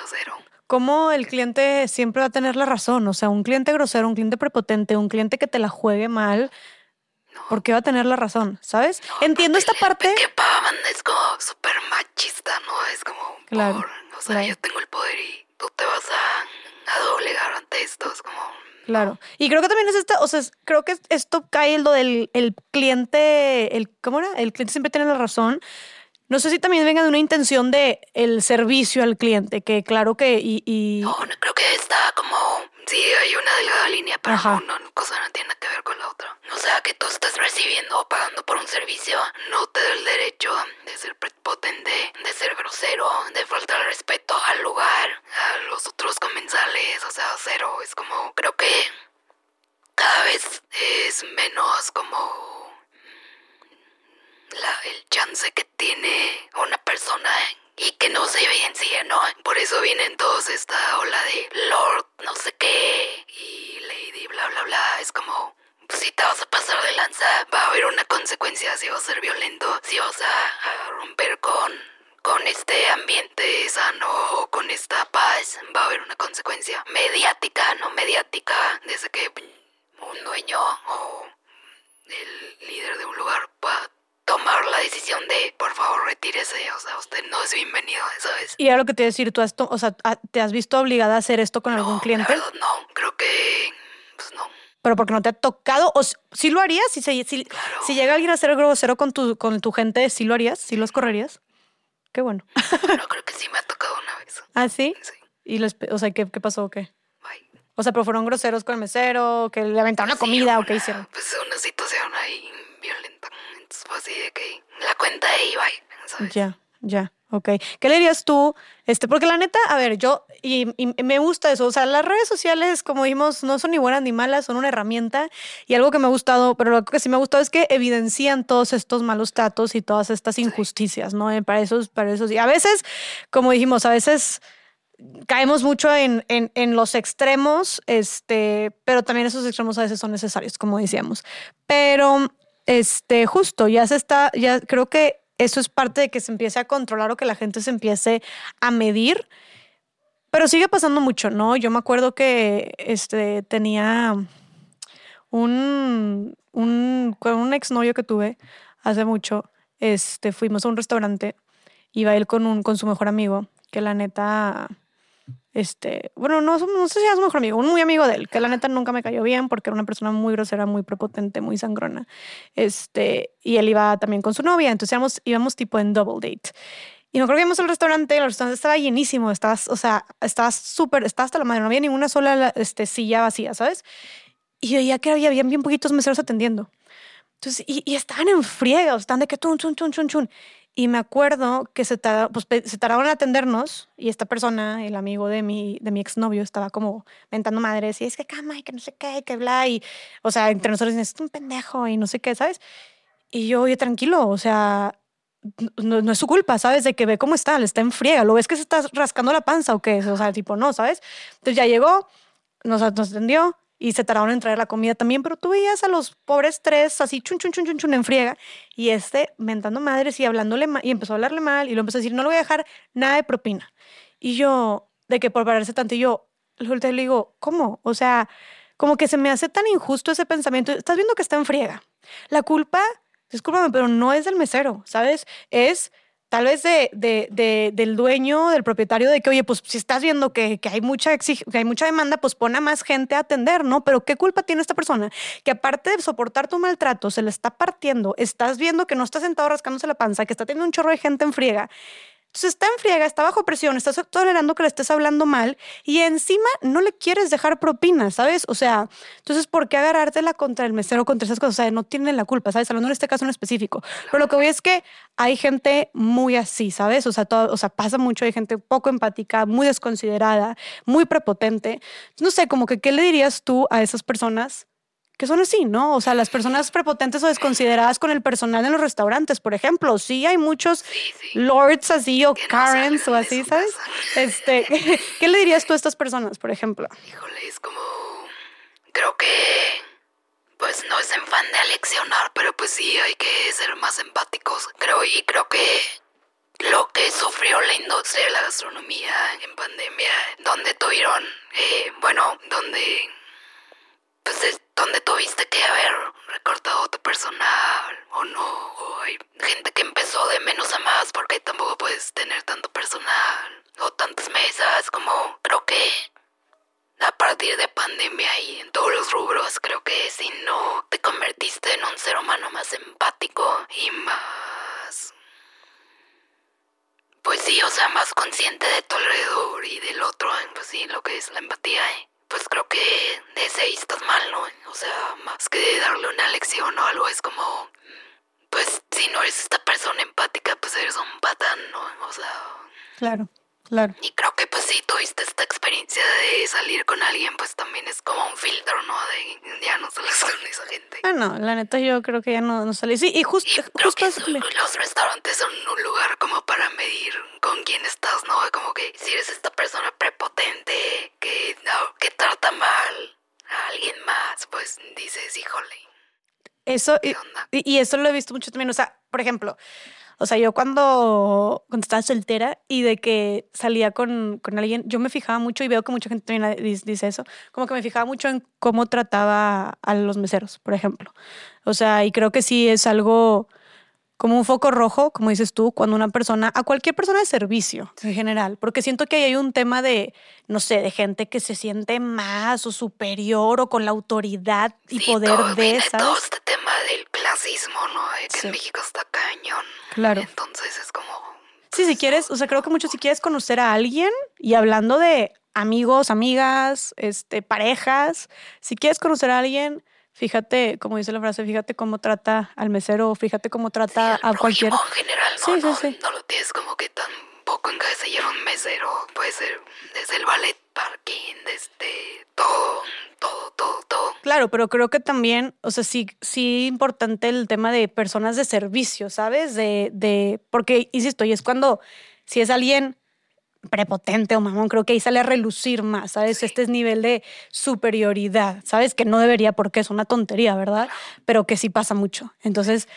como el cliente siempre va a tener la razón. O sea, un cliente grosero, un cliente prepotente, un cliente que te la juegue mal, ¿Por qué va a tener la razón? ¿Sabes? Entiendo esta parte. Que es como súper machista, ¿no? Es como. Claro. o sea, yo tengo el poder y tú te vas a, a doblegar ante esto. Es como. Claro. Y creo que también es esta, o sea, creo que esto cae en lo del el cliente, el, ¿cómo era? El cliente siempre tiene la razón. No sé si también venga de una intención de el servicio al cliente, que claro que y, y... No, no, creo que está como Sí, hay una delgada línea, pero una cosa no tiene que ver con la otra. O sea, que tú estás recibiendo o pagando por un servicio, no te da el derecho de ser prepotente, de ser grosero, de faltar el respeto al lugar, a los otros comensales, o sea, cero. Es como, creo que cada vez es menos como el chance que tiene una persona y que no se evidencia, ¿no? Por eso vienen todos esta ola de Lord, no sé qué, y Lady, bla, bla, bla. Es como, si te vas a pasar de lanza, va a haber una consecuencia si vas a ser violento, si vas a, romper con, con este ambiente sano o con esta paz, va a haber una consecuencia mediática, no mediática, desde que un dueño o el líder de un lugar va tomar la decisión de, por favor, retírese, o sea, usted no es bienvenido, ¿sabes? Y ahora lo que te decir, ¿tú has, o sea, ¿te has visto obligada a hacer esto con algún cliente? no, creo que, pues no. pero porque no te ha tocado, o si, lo harías, si, si, si, llega alguien a ser grosero con tu, con tu gente, ¿sí lo harías? ¿Sí los correrías? Qué bueno. <laughs> No, creo que sí me ha tocado una vez. ¿Ah, sí? Sí. ¿Y les, o sea, ¿qué, qué pasó o qué? O sea, pero fueron groseros con el mesero, que le aventaron la comida o qué hicieron. Pues una situación ahí. Entonces fue así de que la cuenta ahí, bye. Ya, ya. Ok. ¿Qué le dirías tú? Este, porque la neta, a ver, yo, y, me gusta eso. O sea, las redes sociales, como dijimos, no son ni buenas ni malas, son una herramienta. Y algo que me ha gustado, pero lo que sí me ha gustado es que evidencian todos estos malos tratos y todas estas injusticias, ¿no? Eh, para eso, para eso. Y a veces, como dijimos, a veces caemos mucho en, en, los extremos, este, pero también esos extremos a veces son necesarios, como decíamos. Pero, este, justo, ya se está, ya creo que eso es parte de que se empiece a controlar o que la gente se empiece a medir. Pero sigue pasando mucho, ¿no? Yo me acuerdo que este, tenía un, un, un exnovio que tuve hace mucho. Este, fuimos a un restaurante, iba él con, un, con su mejor amigo, que la neta este, bueno, no, no sé si es mejor amigo, un muy amigo de él, que la neta nunca me cayó bien porque era una persona muy grosera, muy prepotente, muy sangrona. Este, y él iba también con su novia, entonces íbamos, íbamos tipo en double date. Y me acuerdo que íbamos al restaurante, el restaurante estaba llenísimo, estaba, o sea, estaba súper, estaba hasta la madre, no había ninguna sola este, silla vacía, ¿sabes? Y veía que había bien, bien poquitos meseros atendiendo. Entonces, y, y estaban en friega, estaban de que chun, chun, chun, chun, chun. Y me acuerdo que se, pues, se tardaron en atendernos y esta persona, el amigo de mi, de mi exnovio, estaba como mentando madres y es que cama y que no sé qué, que bla. Y, o sea, entre nosotros es un pendejo y no sé qué, ¿sabes? Y yo, oye, tranquilo, o sea, no, no, es su culpa, ¿sabes? De que ve cómo está, le está en friega. ¿Lo ves que se está rascando la panza o qué? O sea, tipo, no, ¿sabes? Entonces ya llegó, nos atendió, y se tardaron en traer la comida también, pero tú veías a los pobres tres así chun, chun, chun, chun, chun en friega y este mentando madres y hablándole y empezó a hablarle mal y lo empezó a decir, no le voy a dejar nada de propina. Y yo, de que por pararse tanto, y yo le digo, ¿cómo? O sea, como que se me hace tan injusto ese pensamiento. Estás viendo que está en friega. La culpa, discúlpame, pero no es del mesero, ¿sabes? Es tal vez de, de, del dueño, del propietario, de que, oye, pues si estás viendo que, hay mucha demanda, pues pone a más gente a atender, ¿no? Pero ¿qué culpa tiene esta persona? Que aparte de soportar tu maltrato, se le está partiendo, estás viendo que no está sentado rascándose la panza, que está teniendo un chorro de gente en friega entonces está en friega, está bajo presión, estás tolerando que le estés hablando mal y encima no le quieres dejar propina, ¿sabes? O sea, entonces, ¿por qué agarrártela contra el mesero, contra esas cosas? O sea, no tienen la culpa, ¿sabes? Hablando en este caso en específico. Pero lo que voy es que hay gente muy así, ¿sabes? O sea, todo, o sea, pasa mucho, hay gente poco empática, muy desconsiderada, muy prepotente. No sé, como que, ¿qué le dirías tú a esas personas que son así, ¿no? O sea, las personas prepotentes o desconsideradas con el personal en los restaurantes, por ejemplo. Sí, hay muchos lords así o Karens o así, ¿sabes? Este, <laughs> ¿qué le dirías tú a estas personas, por ejemplo? Híjole, es como. Creo que. Pues no es en fan de aleccionar, pero pues sí hay que ser más empáticos. Creo y creo que lo que sufrió la industria de la gastronomía en pandemia, donde tuvieron, eh, bueno, donde pues es donde tuviste que haber recortado tu personal o no, o hay gente que empezó de menos a más porque tampoco puedes tener tanto personal o tantas mesas como creo que a partir de pandemia y en todos los rubros creo que si no te convertiste en un ser humano más empático y más pues sí, o sea, más consciente de tu alrededor y del otro, pues sí, lo que es la empatía. ¿eh? Pues creo que de ese estás mal, ¿no? O sea, más que darle una lección o algo, es como, pues si no eres esta persona empática, pues eres un patán, ¿no? O sea... Claro. Claro. Y creo que pues si tuviste esta experiencia de salir con alguien, pues también es como un filtro, ¿no? De ya no sales con esa gente. Ah, no, la neta yo creo que ya no, no salí. Sí, y, justo justo los restaurantes son un lugar como para medir con quién estás, ¿no? Como que si eres esta persona prepotente que, no, que trata mal a alguien más, pues dices, híjole. Eso, y, y eso lo he visto mucho también. O sea, por ejemplo, o sea, yo cuando, cuando estaba soltera y de que salía con, con, alguien, yo me fijaba mucho y veo que mucha gente también dice eso, como que me fijaba mucho en cómo trataba a los meseros, por ejemplo. O sea, y creo que sí es algo como un foco rojo, como dices tú, cuando una persona, a cualquier persona de servicio en general, porque siento que hay un tema de, no sé, de gente que se siente más o superior o con la autoridad y poder de, ¿sabes? Todo este tema del clasismo, ¿no? que en México está cañón. Claro. Entonces es como... Sí, si quieres, o sea, creo que mucho si quieres conocer a alguien y hablando de amigos, amigas, este, parejas, si quieres conocer a alguien, fíjate, como dice la frase, fíjate cómo trata al mesero, fíjate cómo trata a cualquier... En general, no, sí, sí, sí. no lo tienes como que tan poco en cabeza lleva un mesero, puede ser desde el ballet parking, desde todo, todo, todo, todo. Claro, pero creo que también, o sea, sí, sí importante el tema de personas de servicio, ¿sabes? De, de, porque, insisto, y es cuando, si es alguien prepotente o mamón, creo que ahí sale a relucir más, ¿sabes? Este es nivel de superioridad, ¿sabes? Que no debería porque es una tontería, ¿verdad? Pero que sí pasa mucho. Entonces,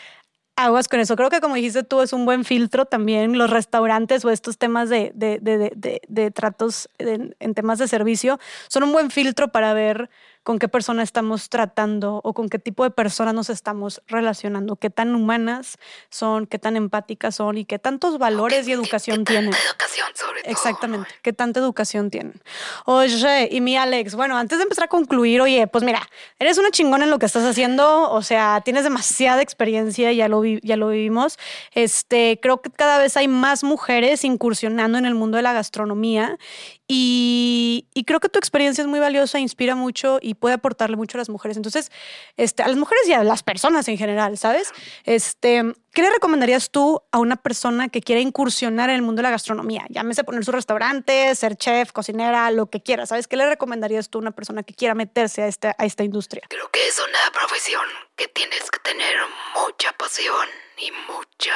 aguas con eso. Creo que como dijiste tú, es un buen filtro también los restaurantes o estos temas de, de, de, de tratos en temas de servicio son un buen filtro para ver con qué persona estamos tratando o con qué tipo de personas nos estamos relacionando, qué tan humanas son, qué tan empáticas son y qué tantos valores y educación tienen. <laughs> Educación sobre todo. Exactamente, qué tanta educación tienen. Oye, y mi Alex, bueno, antes de empezar a concluir, oye, pues mira, eres una chingona en lo que estás haciendo, o sea, tienes demasiada experiencia, ya lo, ya lo vivimos. Este, creo que cada vez hay más mujeres incursionando en el mundo de la gastronomía y, creo que tu experiencia es muy valiosa, inspira mucho y puede aportarle mucho a las mujeres. Entonces, este, a las mujeres y a las personas en general, ¿sabes? Este, ¿Qué le recomendarías tú a una persona que quiera incursionar en el mundo de la gastronomía? Llámese poner su restaurante, ser chef, cocinera, lo que quiera, ¿sabes? ¿Qué le recomendarías tú a una persona que quiera meterse a, este, a esta industria? Creo que es una profesión que tienes que tener mucha pasión y mucha,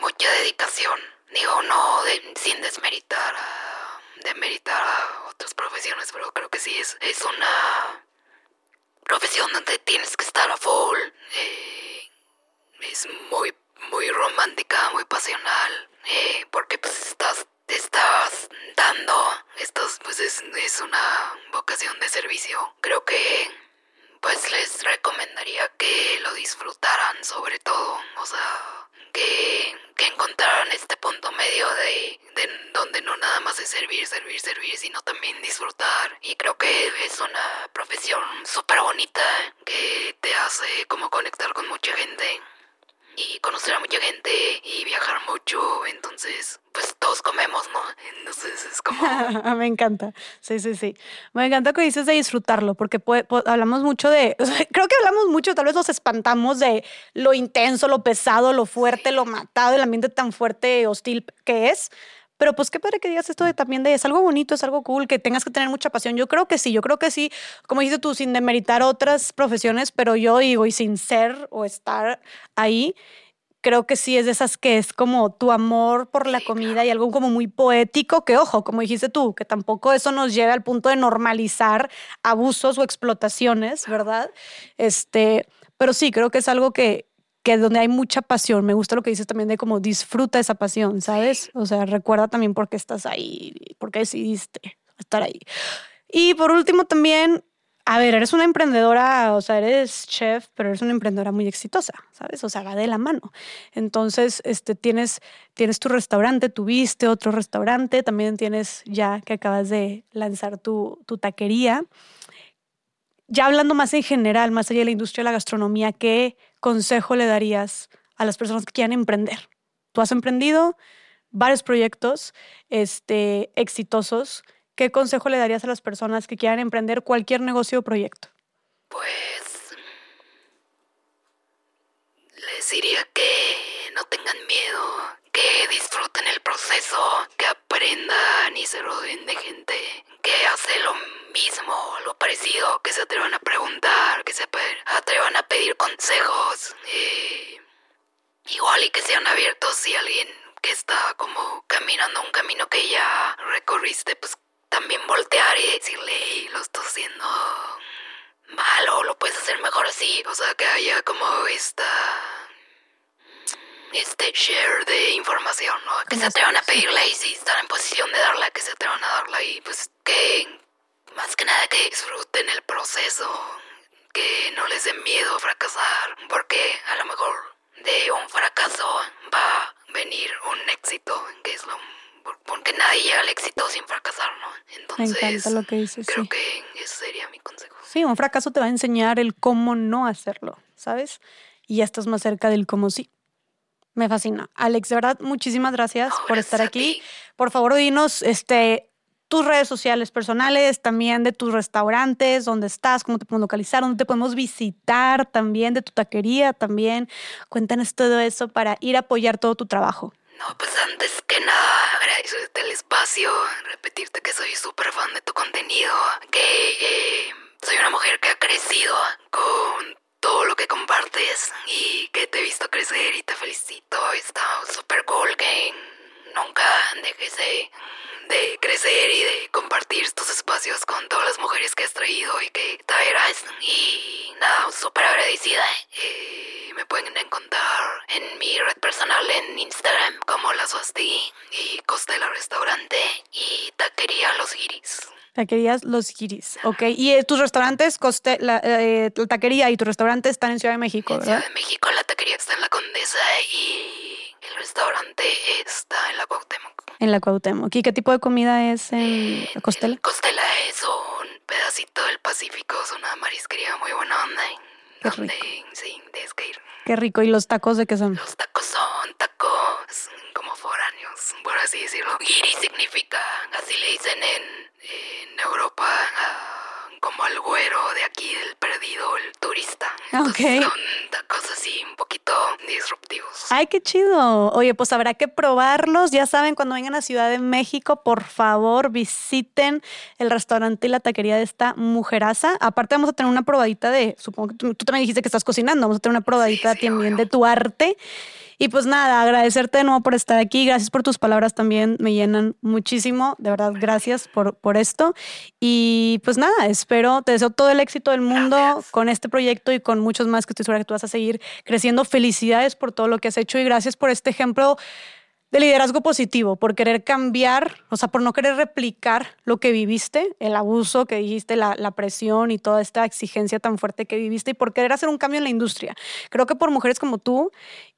mucha dedicación Digo, no sin desmeritar a, demeritar a otras profesiones, pero creo que sí es, es una profesión donde tienes que estar a full. Eh, es muy, muy romántica, muy pasional, eh, porque pues estás, estás dando, estás, pues es, es una vocación de servicio. Creo que pues les recomendaría que lo disfrutaran sobre todo, o sea, que, que encontraran este punto medio de, de, donde no nada más es servir, servir, servir, sino también disfrutar. Y creo que es una profesión súper bonita que te hace como conectar con mucha gente y conocer a mucha gente y viajar mucho. Entonces, pues todos comemos, ¿no? Entonces es como... <laughs> Me encanta. Sí, sí, sí. Me encanta que dices de disfrutarlo, porque hablamos mucho de... <laughs> creo que hablamos mucho, tal vez nos espantamos de lo intenso, lo pesado, lo fuerte, lo matado, el ambiente tan fuerte, hostil que es. Pero pues qué padre que digas esto de también de es algo bonito, es algo cool, que tengas que tener mucha pasión. Yo creo que sí, yo creo que sí, como dices tú, sin demeritar otras profesiones, pero yo digo, y sin ser o estar ahí, creo que sí es de esas que es como tu amor por la comida y algo como muy poético, que ojo, como dijiste tú, que tampoco eso nos lleva al punto de normalizar abusos o explotaciones, ¿verdad? Este, pero sí, creo que es algo que, que donde hay mucha pasión. Me gusta lo que dices también de cómo disfruta esa pasión, ¿sabes? O sea, recuerda también por qué estás ahí, por qué decidiste estar ahí. Y por último también, a ver, eres una emprendedora, o sea, eres chef, pero eres una emprendedora muy exitosa, ¿sabes? O sea, va de la mano. Entonces, este, tienes, tienes tu restaurante, tuviste otro restaurante, también tienes ya que acabas de lanzar tu, tu taquería. Ya hablando más en general, más allá de la industria de la gastronomía, ¿qué consejo le darías a las personas que quieran emprender? Tú has emprendido varios proyectos este, exitosos. ¿Qué consejo le darías a las personas que quieran emprender cualquier negocio o proyecto? Pues les diría que no tengan miedo, que disfruten el proceso, que aprendan y se rodeen de gente que hace lo mismo, lo parecido, que se atrevan a preguntar, que se atrevan a pedir consejos. igual y que sean abiertos si alguien que está como caminando un camino que ya recorriste, pues también voltear y decirle, lo estoy haciendo mal o lo puedes hacer mejor así. O sea, que haya como esta este share de información, ¿no? Que se atrevan a pedirla y si están en posición de darla, que se atrevan a darla y pues que más que nada que disfruten el proceso, que no les den miedo a fracasar, porque a lo mejor de un fracaso va a venir un éxito, que es lo porque nadie llega al éxito sin fracasar, ¿no? Entonces, Me encanta lo que dices, creo que ese sería mi consejo. Sí, un fracaso te va a enseñar el cómo no hacerlo, ¿sabes? Y ya estás más cerca del cómo sí. Me fascina. Alex, de verdad, muchísimas gracias por estar aquí. Por favor, dinos este, tus redes sociales personales, también de tus restaurantes, dónde estás, cómo te podemos localizar, dónde te podemos visitar, también de tu taquería, también. Cuéntanos todo eso para ir a apoyar todo tu trabajo. No, pues antes que nada, agradecerte el espacio, repetirte que soy súper fan de tu contenido, que eh, soy una mujer que ha crecido con todo lo que compartes y que te he visto crecer y te felicito. Está súper cool que nunca dejes de, de crecer y de compartir estos espacios con todas las mujeres que has traído y que traerás. Y nada, súper agradecida. Eh, me pueden encontrar en mi red personal en Instagram como La Suasti y Costela Restaurante y Taquería Los Iris. Taquerías Los Giris, ¿ok? Y eh, tus restaurantes, coste, la, eh, la taquería y tu restaurante están en Ciudad de México, En Ciudad de México la taquería está en la Condesa y el restaurante está en la Cuauhtémoc. En la Cuauhtémoc. ¿Y qué tipo de comida es en Eh, Costela? el Costela es un pedacito del Pacífico, es una marisquería muy buena onda. Qué donde, rico. sí, tienes que ir. Qué rico. ¿Y los tacos de qué son? Los tacos son tacos como foráneos, por así decirlo. Giri significa, así le dicen en, en Europa, ah, como al güero de aquí, del el turista. Entonces Ok. Son tacos así un poquito disruptivos. Ay, qué chido. Oye, pues habrá que probarlos. Ya saben, cuando vengan a Ciudad de México, por favor, visiten el restaurante y la taquería de esta mujeraza. Aparte, vamos a tener una probadita de, supongo que tú, tú también dijiste que estás cocinando, vamos a tener una probadita sí, también obvio. de tu arte. Y pues nada, agradecerte de nuevo por estar aquí. Gracias por tus palabras también, me llenan muchísimo. De verdad, gracias por, por esto. Y pues nada, espero, te deseo todo el éxito del mundo Gracias. con este proyecto y con muchos más que estoy segura que tú vas a seguir creciendo. Felicidades por todo lo que has hecho y gracias por este ejemplo de liderazgo positivo, por querer cambiar, o sea, por no querer replicar lo que viviste, el abuso que dijiste, la, presión y toda esta exigencia tan fuerte que viviste y por querer hacer un cambio en la industria. Creo que por mujeres como tú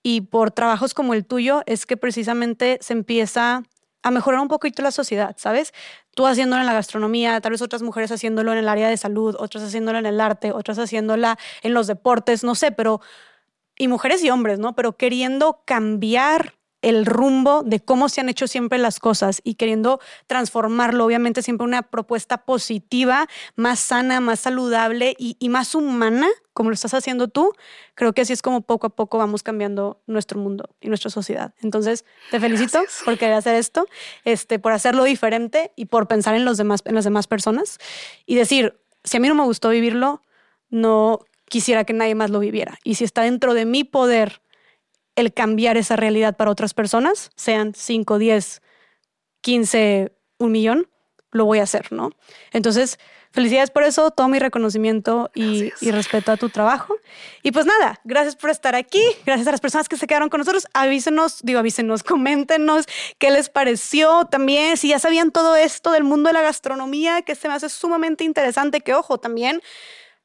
y por trabajos como el tuyo es que precisamente se empieza a mejorar un poquito la sociedad, ¿sabes? Tú haciéndolo en la gastronomía, tal vez otras mujeres haciéndolo en el área de salud, otras haciéndolo en el arte, otras haciéndola en los deportes, no sé, pero y mujeres y hombres, ¿no? Pero queriendo cambiar el rumbo de cómo se han hecho siempre las cosas y queriendo transformarlo, obviamente siempre una propuesta positiva, más sana, más saludable y, y más humana, como lo estás haciendo tú, creo que así es como poco a poco vamos cambiando nuestro mundo y nuestra sociedad. Entonces, te felicito Gracias. por querer hacer esto, este, por hacerlo diferente y por pensar en, los demás, en las demás personas y decir, si a mí no me gustó vivirlo, no quisiera que nadie más lo viviera. Y si está dentro de mi poder el cambiar esa realidad para otras personas, sean 5, 10, 15, un millón, lo voy a hacer, ¿no? Entonces, felicidades por eso, todo mi reconocimiento y, y respeto a tu trabajo. Y pues nada, gracias por estar aquí, gracias a las personas que se quedaron con nosotros. Avísenos, digo, avísenos, <laughs> coméntenos qué les pareció también, si ya sabían todo esto del mundo de la gastronomía, que se me hace sumamente interesante, que ojo, también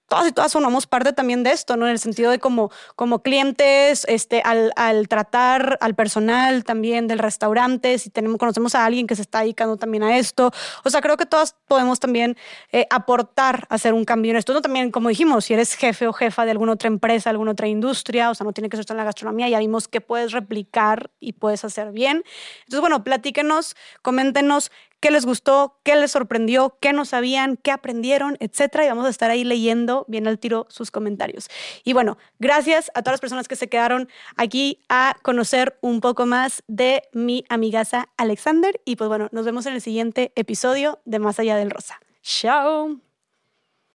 todas y todas formamos parte también de esto, ¿no? En el sentido de como, como clientes, este, al, al tratar al personal también del restaurante, si tenemos, conocemos a alguien que se está dedicando también a esto. O sea, creo que todas podemos también eh, aportar a hacer un cambio en esto. No también, como dijimos, si eres jefe o jefa de alguna otra empresa, alguna otra industria, o sea, no tiene que ser en la gastronomía, ya vimos qué puedes replicar y puedes hacer bien. Entonces, bueno, platíquenos, coméntenos qué les gustó, qué les sorprendió, qué no sabían, qué aprendieron, etcétera. Y vamos a estar ahí leyendo bien al tiro sus comentarios. Y bueno, gracias a todas las personas que se quedaron aquí a conocer un poco más de mi amigaza Alexander. Y pues bueno, nos vemos en el siguiente episodio de Más Allá del Rosa. Chao.